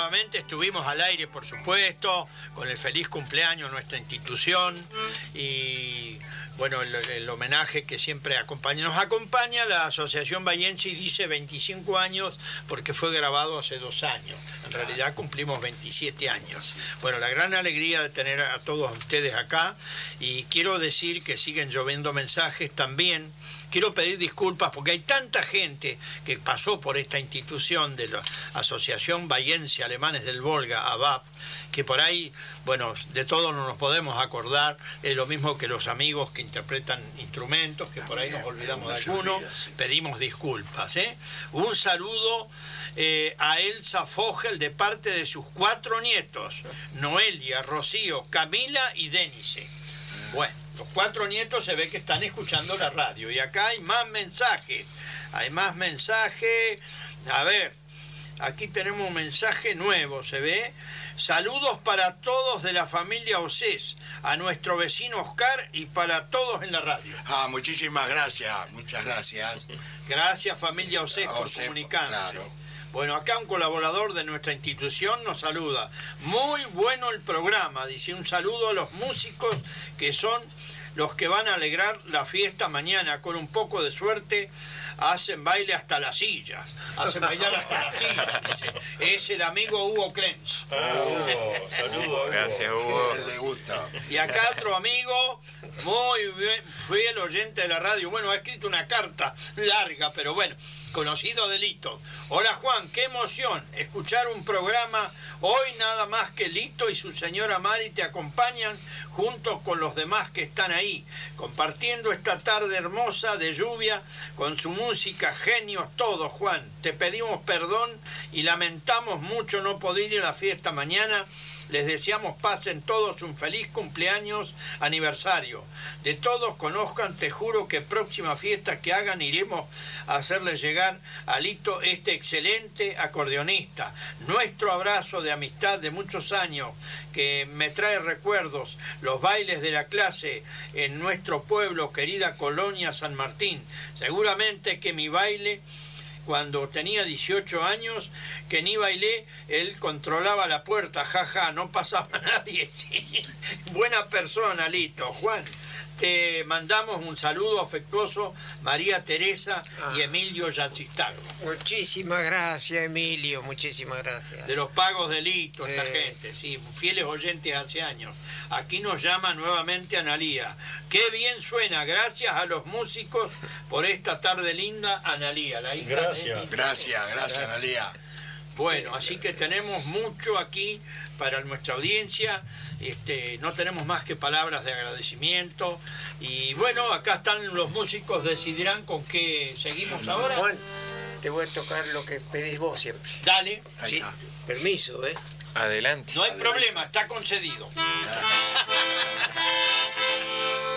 Nuevamente, estuvimos al aire por supuesto, con el feliz cumpleaños nuestra institución y bueno, el, el homenaje que siempre acompaña. Nos acompaña la Asociación Bayense y dice 25 años porque fue grabado hace dos años. En realidad cumplimos 27 años. Bueno, la gran alegría de tener a todos ustedes acá y quiero decir que siguen lloviendo mensajes también. Quiero pedir disculpas porque hay tanta gente que pasó por esta institución de la Asociación Bayense Alemanes del Volga, ABAP, que por ahí, bueno, de todo no nos podemos acordar, es lo mismo que los amigos que interpretan instrumentos, que por ahí nos olvidamos de uno se alguno, olvida, sí. pedimos disculpas. ¿eh? Un saludo eh, a Elsa Fogel de parte de sus cuatro nietos, Noelia, Rocío, Camila y Denise. Bueno, los cuatro nietos se ve que están escuchando la radio y acá hay más mensajes, hay más mensajes, a ver, aquí tenemos un mensaje nuevo, ¿se ve? Saludos para todos de la familia Osés, a nuestro vecino Oscar y para todos en la radio. Ah, muchísimas gracias, muchas gracias. Gracias familia Osés por Osés, comunicarse. claro. Bueno, acá un colaborador de nuestra institución nos saluda. Muy bueno el programa, dice un saludo a los músicos que son los que van a alegrar la fiesta mañana. Con un poco de suerte hacen baile hasta las sillas. Hacen bailar hasta las sillas. dice. Es el amigo Hugo Krenz. Oh, saludos. Gracias, Hugo. le gusta. Y acá otro amigo, muy bien, fiel oyente de la radio. Bueno, ha escrito una carta larga, pero bueno, conocido de Lito. Hola Juan, qué emoción escuchar un programa. Hoy nada más que Lito y su señora Mari te acompañan junto con los demás que están ahí, compartiendo esta tarde hermosa de lluvia con su música, genios todos, Juan. Te pedimos perdón y lamentamos mucho no poder ir a la fiesta mañana. Les deseamos pasen todos un feliz cumpleaños aniversario. De todos conozcan, te juro que próxima fiesta que hagan iremos a hacerles llegar a Lito este excelente acordeonista. Nuestro abrazo de amistad de muchos años que me trae recuerdos, los bailes de la clase en nuestro pueblo, querida colonia San Martín. Seguramente que mi baile cuando tenía 18 años, que ni bailé, él controlaba la puerta, jaja, no pasaba nadie. Buena persona, Lito. Juan, te mandamos un saludo afectuoso, María Teresa y Emilio Yachistago. Muchísimas gracias, Emilio, muchísimas gracias. De los pagos de Lito, esta gente, sí, fieles oyentes hace años. Aquí nos llama nuevamente Analía. Qué bien suena, gracias a los músicos por esta tarde linda, Analía, la hija de Gracias. mi- Gracias, gracias, Analia. Bueno, así que tenemos mucho aquí para nuestra audiencia. Este, no tenemos más que palabras de agradecimiento. Y bueno, acá están los músicos, decidirán con qué seguimos ahora. Juan, te voy a tocar lo que pedís vos siempre. Dale, Ahí Sí, está. permiso, ¿eh? Adelante. no hay problema, está concedido.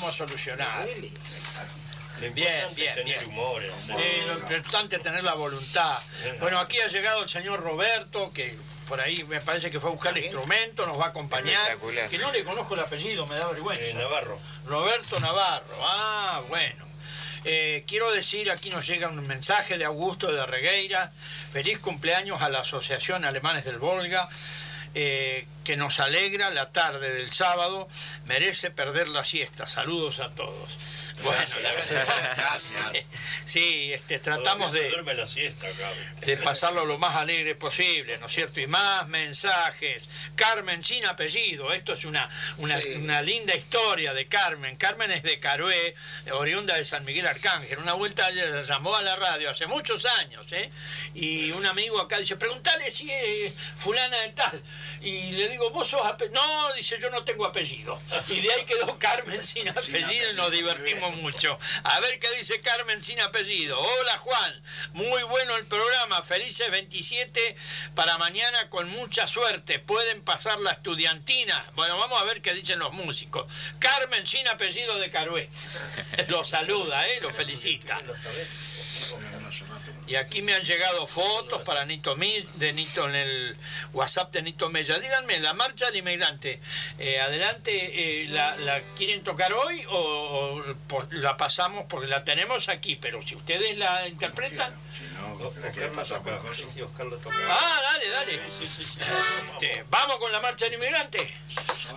vamos a solucionar. Bien, bien, tener bien. humor. ¿eh? Sí, lo importante es tener la voluntad. Bueno, aquí ha llegado el señor Roberto, que por ahí me parece que fue a buscar el instrumento, nos va a acompañar. Espectacular. Que no le conozco el apellido, me da vergüenza. Eh, Navarro. Roberto Navarro. Ah, bueno. Eh, quiero decir, aquí nos llega un mensaje de Augusto de Regueira. Feliz cumpleaños a la Asociación Alemanes del Volga, eh, que nos alegra la tarde del sábado. Merece perder la siesta. Saludos a todos. Bueno, la verdad. Gracias. Sí, este, tratamos de, la siesta, de pasarlo lo más alegre posible, ¿no es cierto? Y más mensajes. Carmen sin apellido, esto es una, una, Sí. una linda historia de Carmen. Carmen es de Carué, oriunda de San Miguel Arcángel. Una vuelta le llamó a la radio hace muchos años, ¿eh? Y un amigo acá dice, preguntale si es fulana de tal. Y le digo, vos sos apellido. No, dice, yo no tengo apellido. Y de ahí quedó Carmen sin apellido y nos divertimos mucho. A ver qué dice Carmen sin apellido. Hola Juan, muy bueno el programa. Felices 27 para mañana con mucha suerte. Pueden pasar la estudiantina. Bueno, vamos a ver qué dicen los músicos. Carmen sin apellido de Carué. Lo saluda, ¿eh? lo felicita. Y aquí me han llegado fotos para Nito Mi- de Nito en el WhatsApp de Nito Mella. Díganme, la marcha del inmigrante, eh, adelante, eh, la, la quieren tocar hoy o, o, pues, la pasamos porque la tenemos aquí? Pero si ustedes la interpretan. Si no, la quieren pasar por coso. Ah, dale, dale. Sí, sí, sí. Este, vamos con la marcha del inmigrante.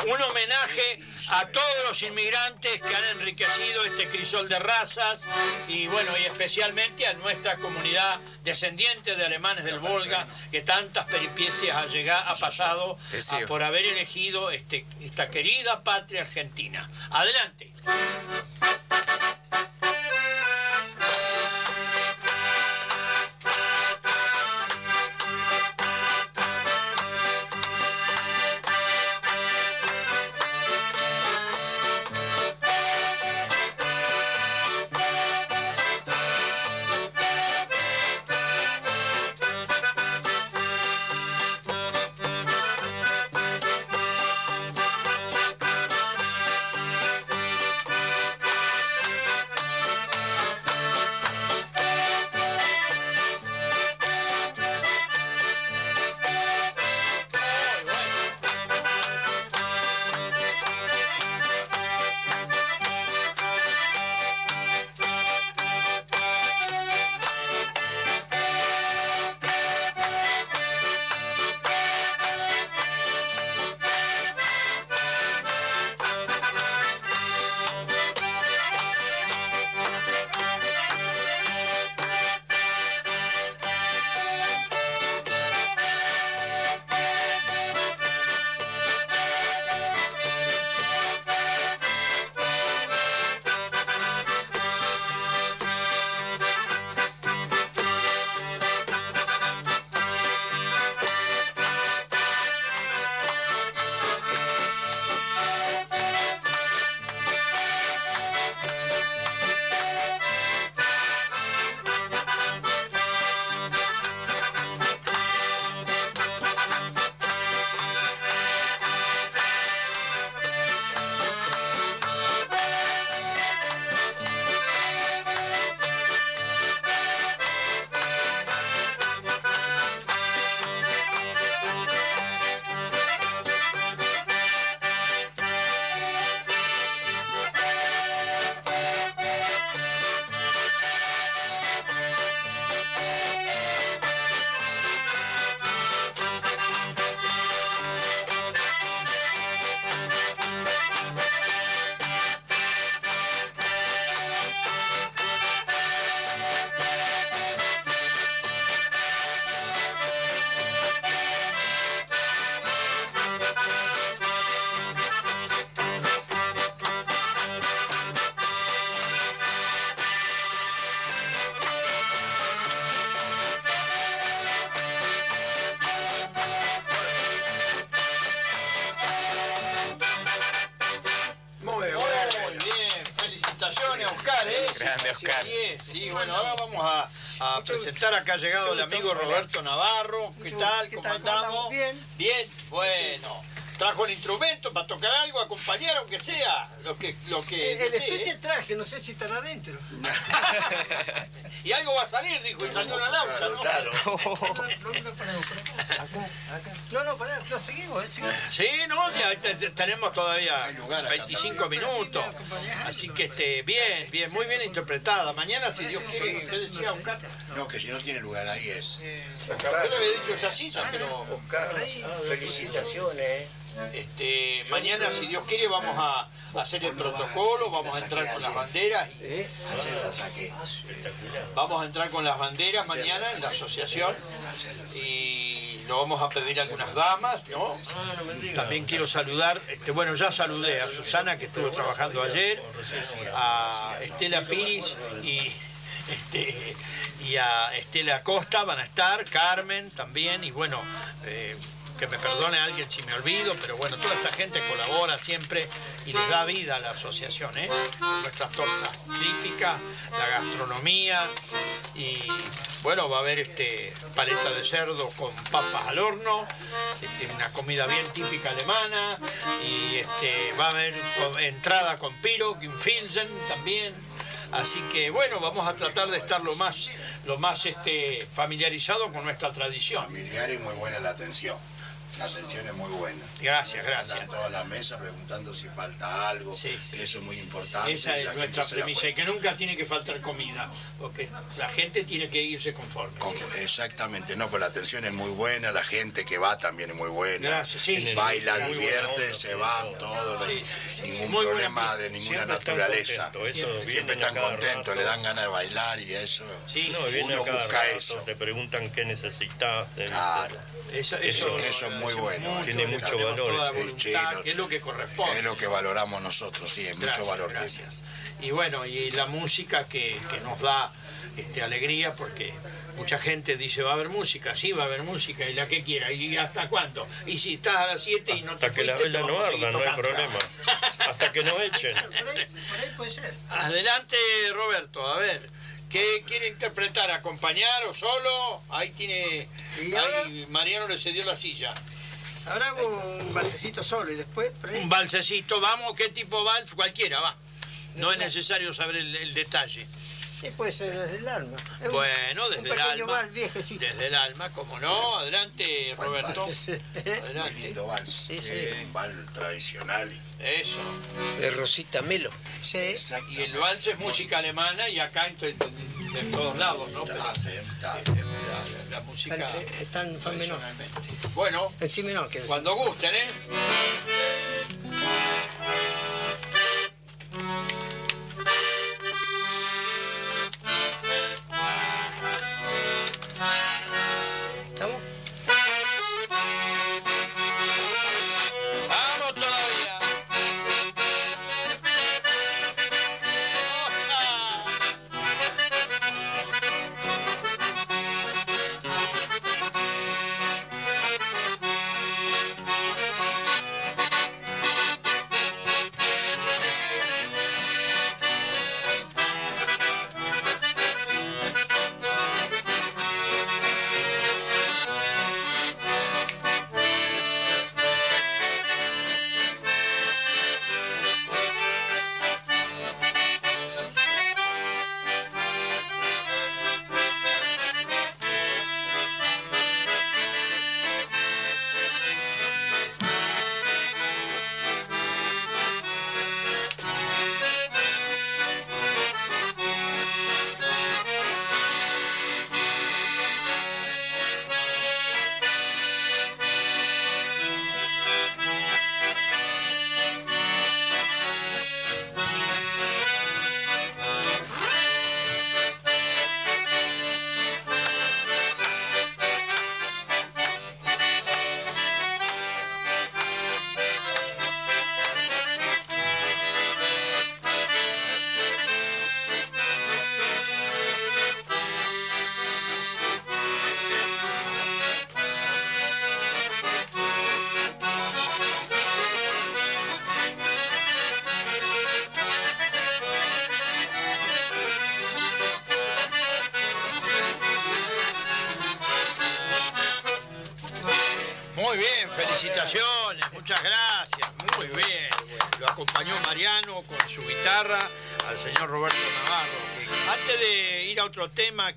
Un homenaje a todos los inmigrantes que han enriquecido este crisol de razas y bueno, y especialmente a nuestra comunidad descendiente de alemanes del Volga que tantas peripecias ha llegado, ha pasado a- por haber elegido este, esta querida patria argentina. Adelante. Presentar acá ha llegado el amigo Roberto Navarro. ¿Qué tal? ¿qué ¿Cómo andamos? Bien. Bien, bueno. trajo el instrumento para tocar algo, acompañar aunque sea, lo que, lo que El desee. estuche traje, no sé si están adentro. y algo va a salir, dijo, y salió una laucha, ¿no? Claro. No, no, pará, lo seguimos, ¿eh? seguimos. Sí, no, ya te- te- tenemos todavía Hay lugar acá 25 también. minutos. Así que este, bien, bien, muy bien interpretada. Mañana, si Dios quiere, ¿qué decía Oscar? No, que si no tiene lugar ahí es. Yo le había dicho esta silla, pero Oscar, felicitaciones. Este, mañana, si Dios quiere, vamos a hacer el protocolo, vamos a entrar con las banderas. y- ¿eh? Vamos a entrar con las banderas mañana en la asociación y lo vamos a pedir a algunas damas, ¿no? También quiero saludar, este, bueno, ya saludé a Susana que estuvo trabajando ayer, a Estela Piris y, este, y a Estela Costa van a estar, Carmen también, y bueno, eh, que me perdone alguien si me olvido, pero bueno, toda esta gente colabora siempre y le da vida a la asociación, ¿eh? Nuestras tortas típicas, la gastronomía y bueno, va a haber este paleta de cerdo con papas al horno, este, una comida bien típica alemana y este va a haber entrada con piro, Filsen también. Así que bueno, vamos a tratar de estar lo más lo más este familiarizado con nuestra tradición. Familiar y muy buena la atención. La atención es muy buena. Gracias, gracias. toda la mesa preguntando si falta algo. Sí, sí, que eso es muy importante. Esa es nuestra premisa y que nunca tiene que faltar comida, porque la gente tiene que irse conforme. Con- Exactamente, no, pues la atención es muy buena, la gente que va también es muy buena. Gracias, sí. Baila, divierte, se van, todo. ningún Muy problema de ninguna Siempre están naturaleza. eso Siempre están contentos, rato. le dan ganas de bailar y eso. Sí, No, Uno busca rato, eso. te preguntan qué necesitas. de- Claro, eso, Eso- eso es muy bueno. Tiene le mucho valor, sí, sí, que es lo que corresponde. es lo que valoramos nosotros, sí, es mucho valor. gracias. Y bueno, y la música que, que nos da este, alegría, porque mucha gente dice, va a haber música, sí, va a haber música, y la que quiera, y hasta cuándo. Y si estás a las 7 y no te Hasta que la fuiste, vela no arda, no hay problema. Hasta que nos echen. Por ahí, por ahí puede ser. Adelante, Roberto, a ver. ¿Qué quiere interpretar? ¿Acompañar o solo? Ahí tiene. Ahí Mariano le cedió la silla. Ahora hago un balsecito solo y después. Un valsecito, vamos, ¿qué tipo vals? Cualquiera, va. No es necesario saber el, el detalle. Sí, puede ser desde el alma. Es Bueno, un desde el alma. vals viejecito. Desde el alma, como no. Adelante, Roberto. Muy Adelante. lindo vals. Sí, sí. Un vals tradicional. Eso. De Rosita Melo. Sí. Y el vals es música alemana y acá en, en- en todos lados, ¿no? Pero, La, la música. Está en- fa menor. Bueno, En sí menor, cuando gusten, ¿eh?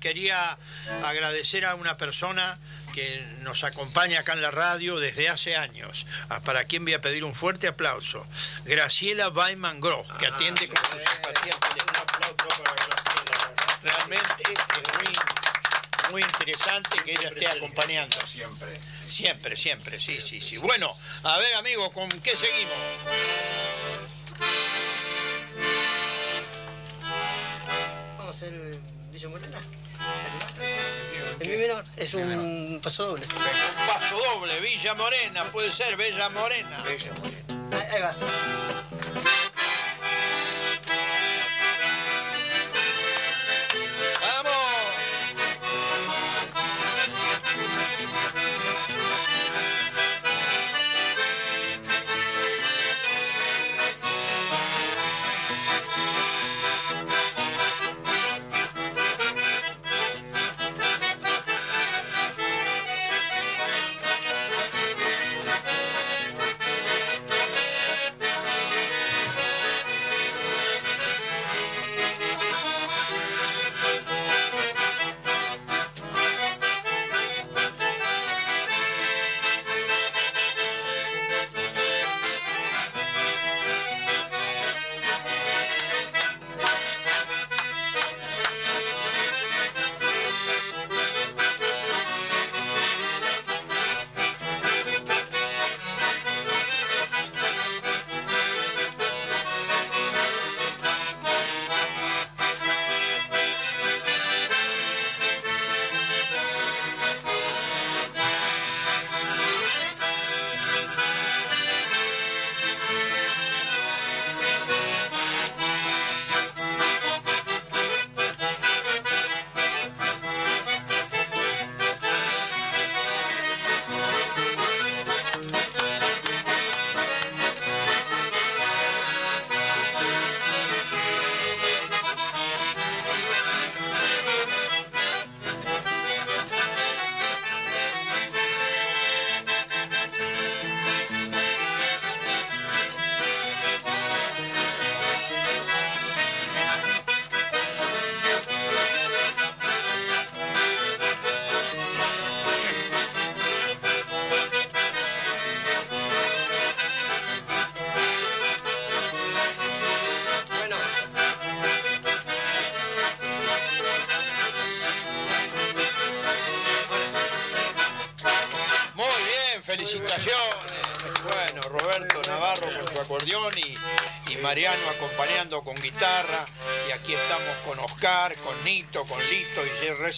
Quería agradecer a una persona que nos acompaña acá en la radio desde hace años, a- para quien voy a pedir un fuerte aplauso. Graciela Baiman Gross, que atiende con su simpatía al teléfono. Realmente es muy, muy interesante que ella esté acompañando. Siempre. Siempre, siempre, sí, sí, sí. Bueno, a ver, amigo, ¿con qué seguimos? Vamos a hacer eh, Villa Morena. Mi menor, es un paso doble. Un paso doble, Villa Morena, puede ser Bella Morena. Ahí, ahí va.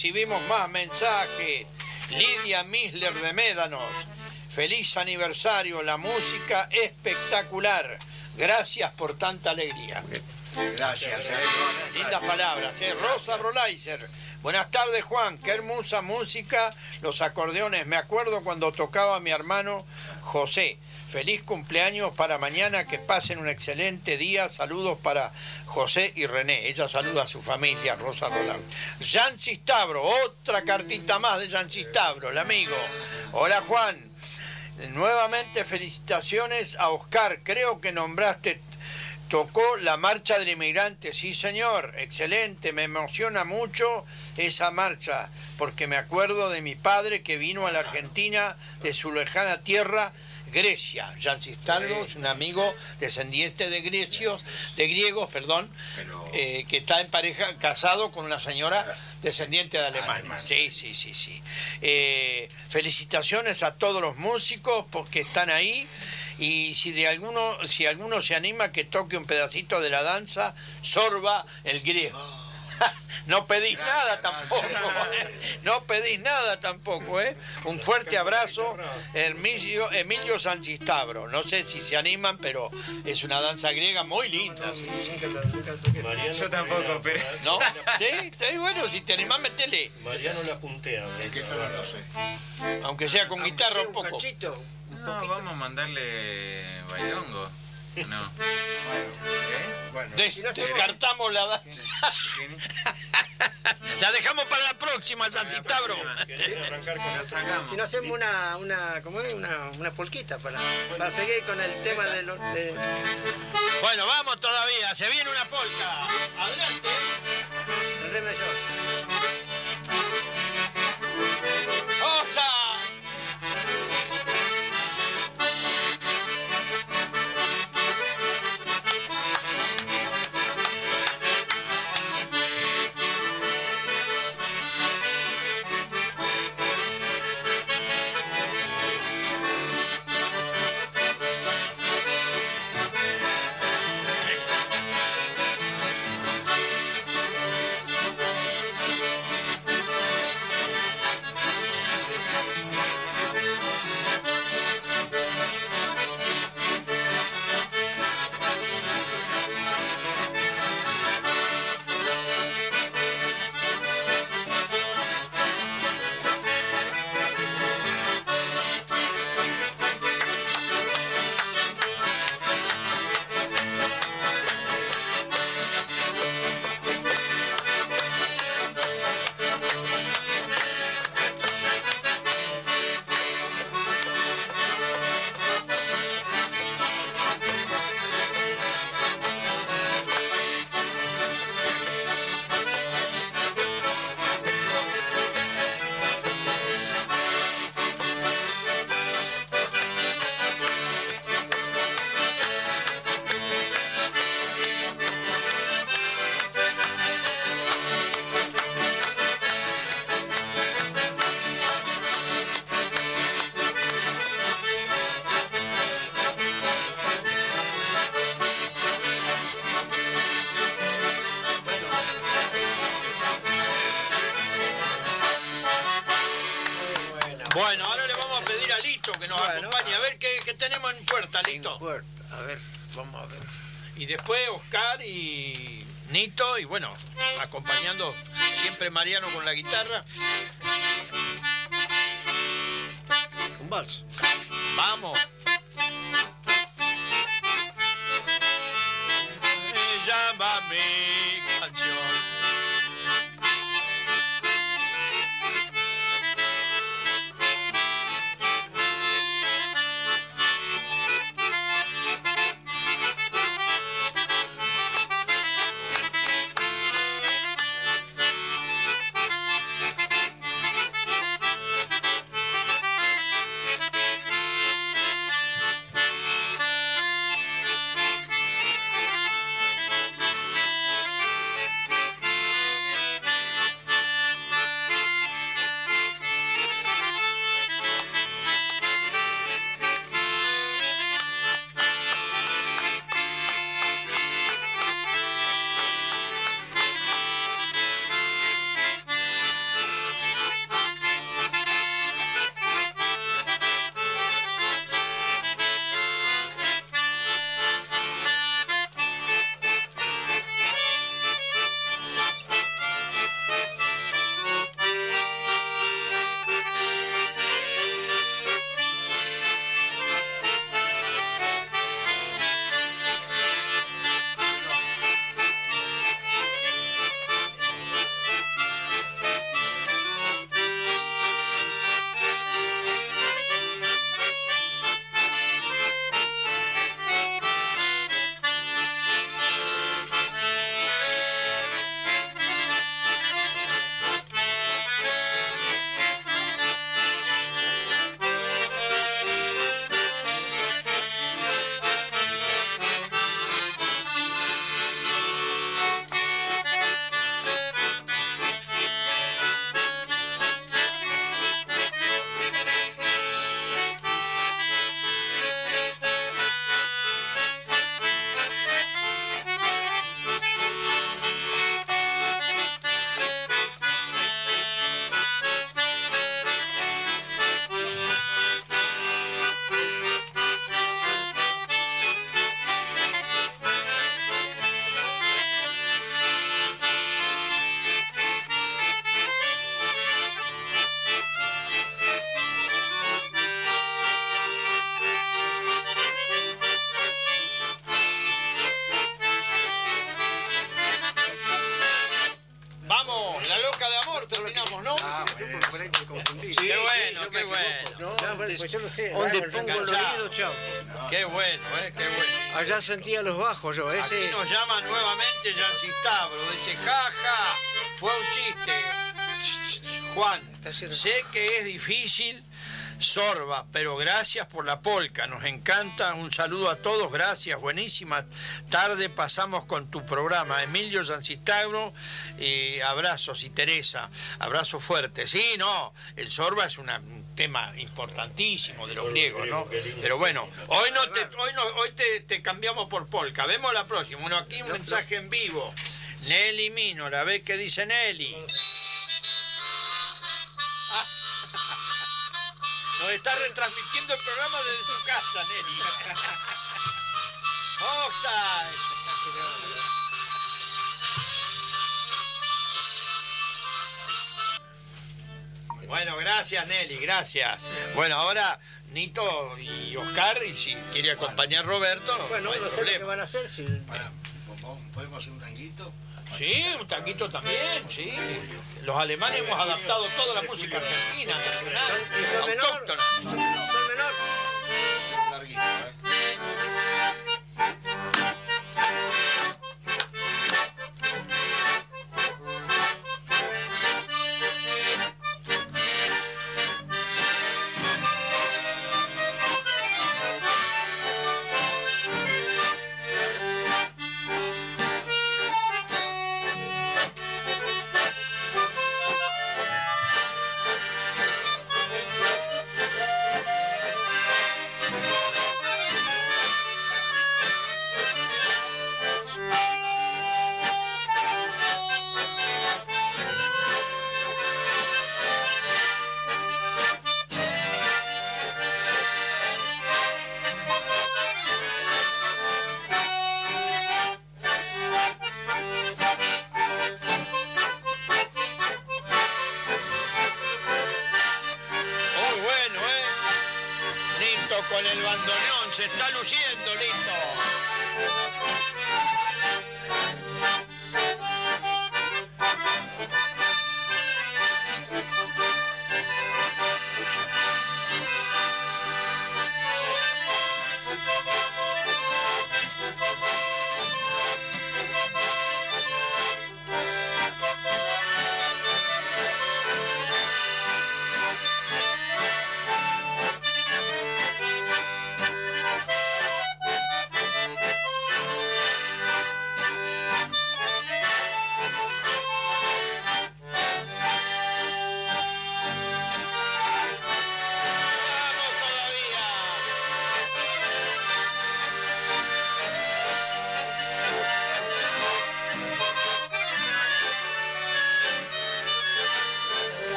Recibimos más mensajes. Lidia Misler de Médanos. Feliz aniversario, la música espectacular. Gracias por tanta alegría. Gracias. eh. Lindas palabras, ¿eh? Rosa Rolaiser. Buenas tardes, Juan. Qué hermosa música, los acordeones. Me acuerdo cuando tocaba mi hermano José. Feliz cumpleaños para mañana, que pasen un excelente día. Saludos para José y René. Ella saluda a su familia, Rosa Roland. Jan Cistabro, otra cartita más de Jan Cistabro, el amigo. Hola, Juan. Nuevamente felicitaciones a Oscar. Creo que nombraste tocó la marcha del inmigrante, sí señor, excelente, me emociona mucho esa marcha, porque me acuerdo de mi padre que vino a la Argentina de su lejana tierra, Grecia. Jan Cistalgos, un amigo descendiente de grecios, de griegos, perdón, eh, que está en pareja, casado con una señora descendiente de Alemania. Sí, sí, sí, sí. Eh, felicitaciones a todos los músicos porque están ahí y si de alguno si alguno se anima que toque un pedacito de la danza sorba el griego no pedís nada tampoco ¿eh? no pedís nada tampoco ¿eh? un fuerte abrazo Emilio, Emilio Sancistabro no sé si se animan pero es una danza griega muy linda sí, sí. Yo tampoco, pero. ¿no? sí bueno si te animás metele Mariano la puntea. aunque sea con guitarra un poco No, vamos a mandarle bailongo. No. Bueno, Descartamos la danza. La dejamos para la próxima, Santitabro. Si no hacemos una, una, ¿cómo es? Una, una polquita para, para seguir con el tema de los... de- Bueno, vamos todavía. Se viene una polka. Adelante. del re mayor. Después Oscar y Nito, y bueno, acompañando siempre Mariano con la guitarra. Un vals. Qué bueno, eh, qué bueno. Allá sentía los bajos yo, Aquí ese. nos llama nuevamente Yancy Tabro. Dice, jaja, fue un chiste. Juan, sé que es difícil, Sorba, pero gracias por la polca. Nos encanta. Un saludo a todos. Gracias. Buenísima tarde pasamos con tu programa. Emilio Zancistagro, eh, abrazos. Y Teresa, abrazo fuerte. Sí, no, el Sorba es una- un tema importantísimo de los griegos, ¿no? Pero bueno, hoy no te, hoy no, hoy te, te cambiamos por polka. Vemos la próxima. Uno aquí un mensaje en vivo. Nelly Minora, ve qué dice Nelly. Ah. Nos está retransmitiendo el programa desde su casa, Nelly. Offside. Bueno, gracias Nelly, gracias. Bueno, ahora Nito y Oscar, y si quiere acompañar Roberto, Bueno, no no sé lo que van a hacer. Si... Para, ¿Podemos hacer un tanguito? Sí, un taquito también, sí. Los alemanes hemos adaptado toda la música argentina, nacional, ¿Y sol menor? autóctona. Sol menor. Larguito, ¿eh?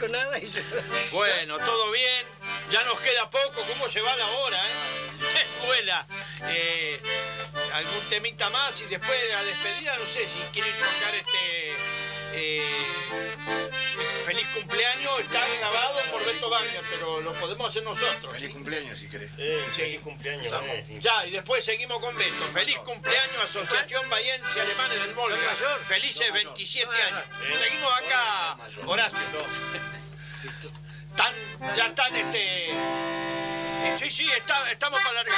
Dijo nada y yo... Bueno, todo bien. Ya nos queda poco. ¿Cómo se va la hora, eh? Vuela. Eh, algún temita más y después de la despedida, no sé si quieren tocar este. eh, feliz cumpleaños. Está grabado por Beto Banger, pero lo podemos hacer nosotros. Feliz cumpleaños si querés. Eh, feliz cumpleaños. eh. Ya, y después seguimos con Beto. Feliz cumpleaños, Asociación Bahiense Alemanes del Volga. Felices 27 años. Seguimos acá, Horacio. Están- ya están este. Sí, sí, está- estamos para largar.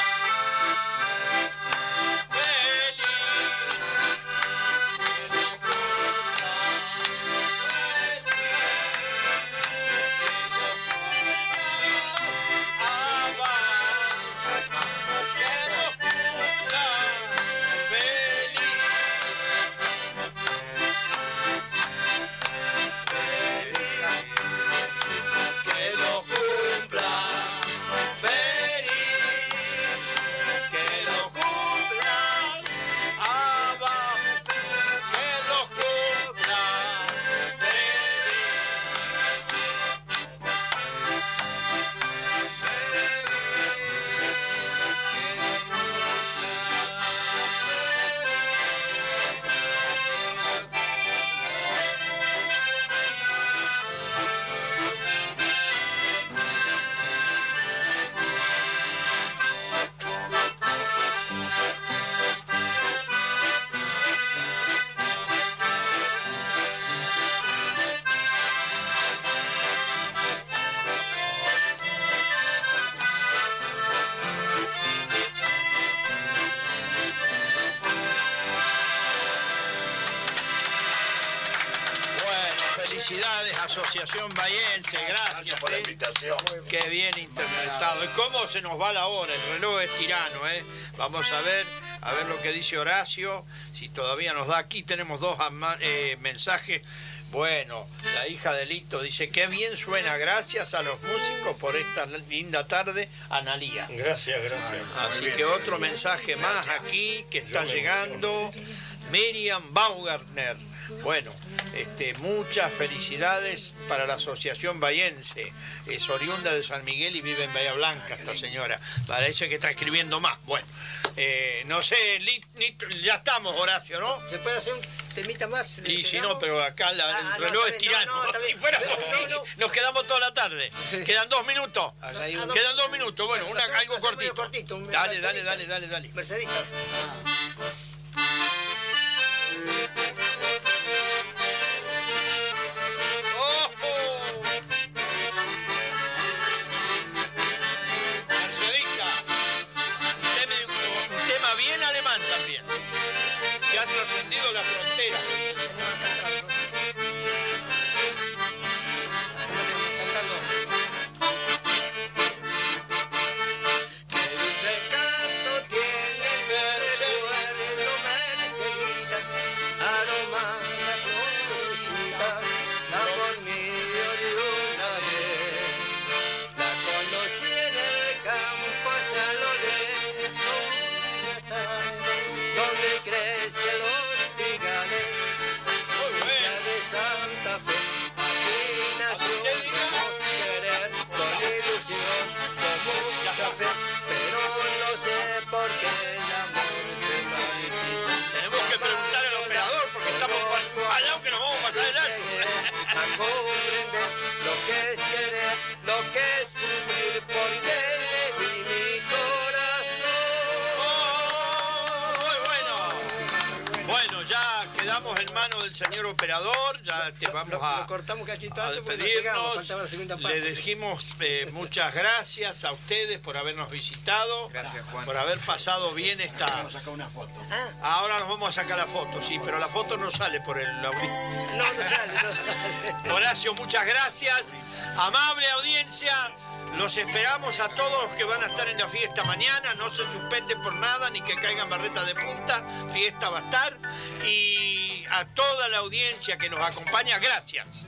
Felicidades, Asociación Bahiense, gracias. por la ¿eh? invitación. Qué bien interpretado. ¿Y cómo se nos va la hora? El reloj es tirano, ¿eh? Vamos a ver, a ver lo que dice Horacio, si todavía nos da. Aquí tenemos dos eh, mensajes. Bueno, la hija de Lito dice, qué bien suena, gracias a los músicos por esta linda tarde, Analía. Gracias, gracias. Así que otro mensaje más aquí que está llegando. Miriam Baumgartner. Bueno, este, muchas felicidades para la Asociación Bahiense. Es oriunda de San Miguel y vive en Bahía Blanca esta señora. Parece que está escribiendo más. Bueno, eh, no sé, Li- ya estamos, Horacio, ¿no? ¿Se puede hacer un temita más? Y si no, pero acá la- Ah, el reloj es tirano. no, no, está si fuera por mí, nos quedamos toda la tarde. Quedan dos minutos. Quedan dos minutos. Bueno, una, algo cortito. Dale, dale, dale, dale, dale. Mercedita. Mercedita. La frontera. Señor operador. Ya te vamos Lo, a. lo cortamos cachito a antes porque no llegamos, despedirnos. faltaba la segunda Le dijimos eh, muchas gracias a ustedes por habernos visitado, Gracias, Juan. por haber pasado bien esta. Vamos a sacar una foto. Ahora nos vamos a sacar la foto, sí, pero la foto no sale por el audio. No, no sale, no sale. Horacio, muchas gracias. Amable audiencia, los esperamos a todos los que van a estar en la fiesta mañana. No se suspende por nada ni que caigan barretas de punta. Fiesta va a estar. Y a toda la audiencia que nos acompaña, gracias.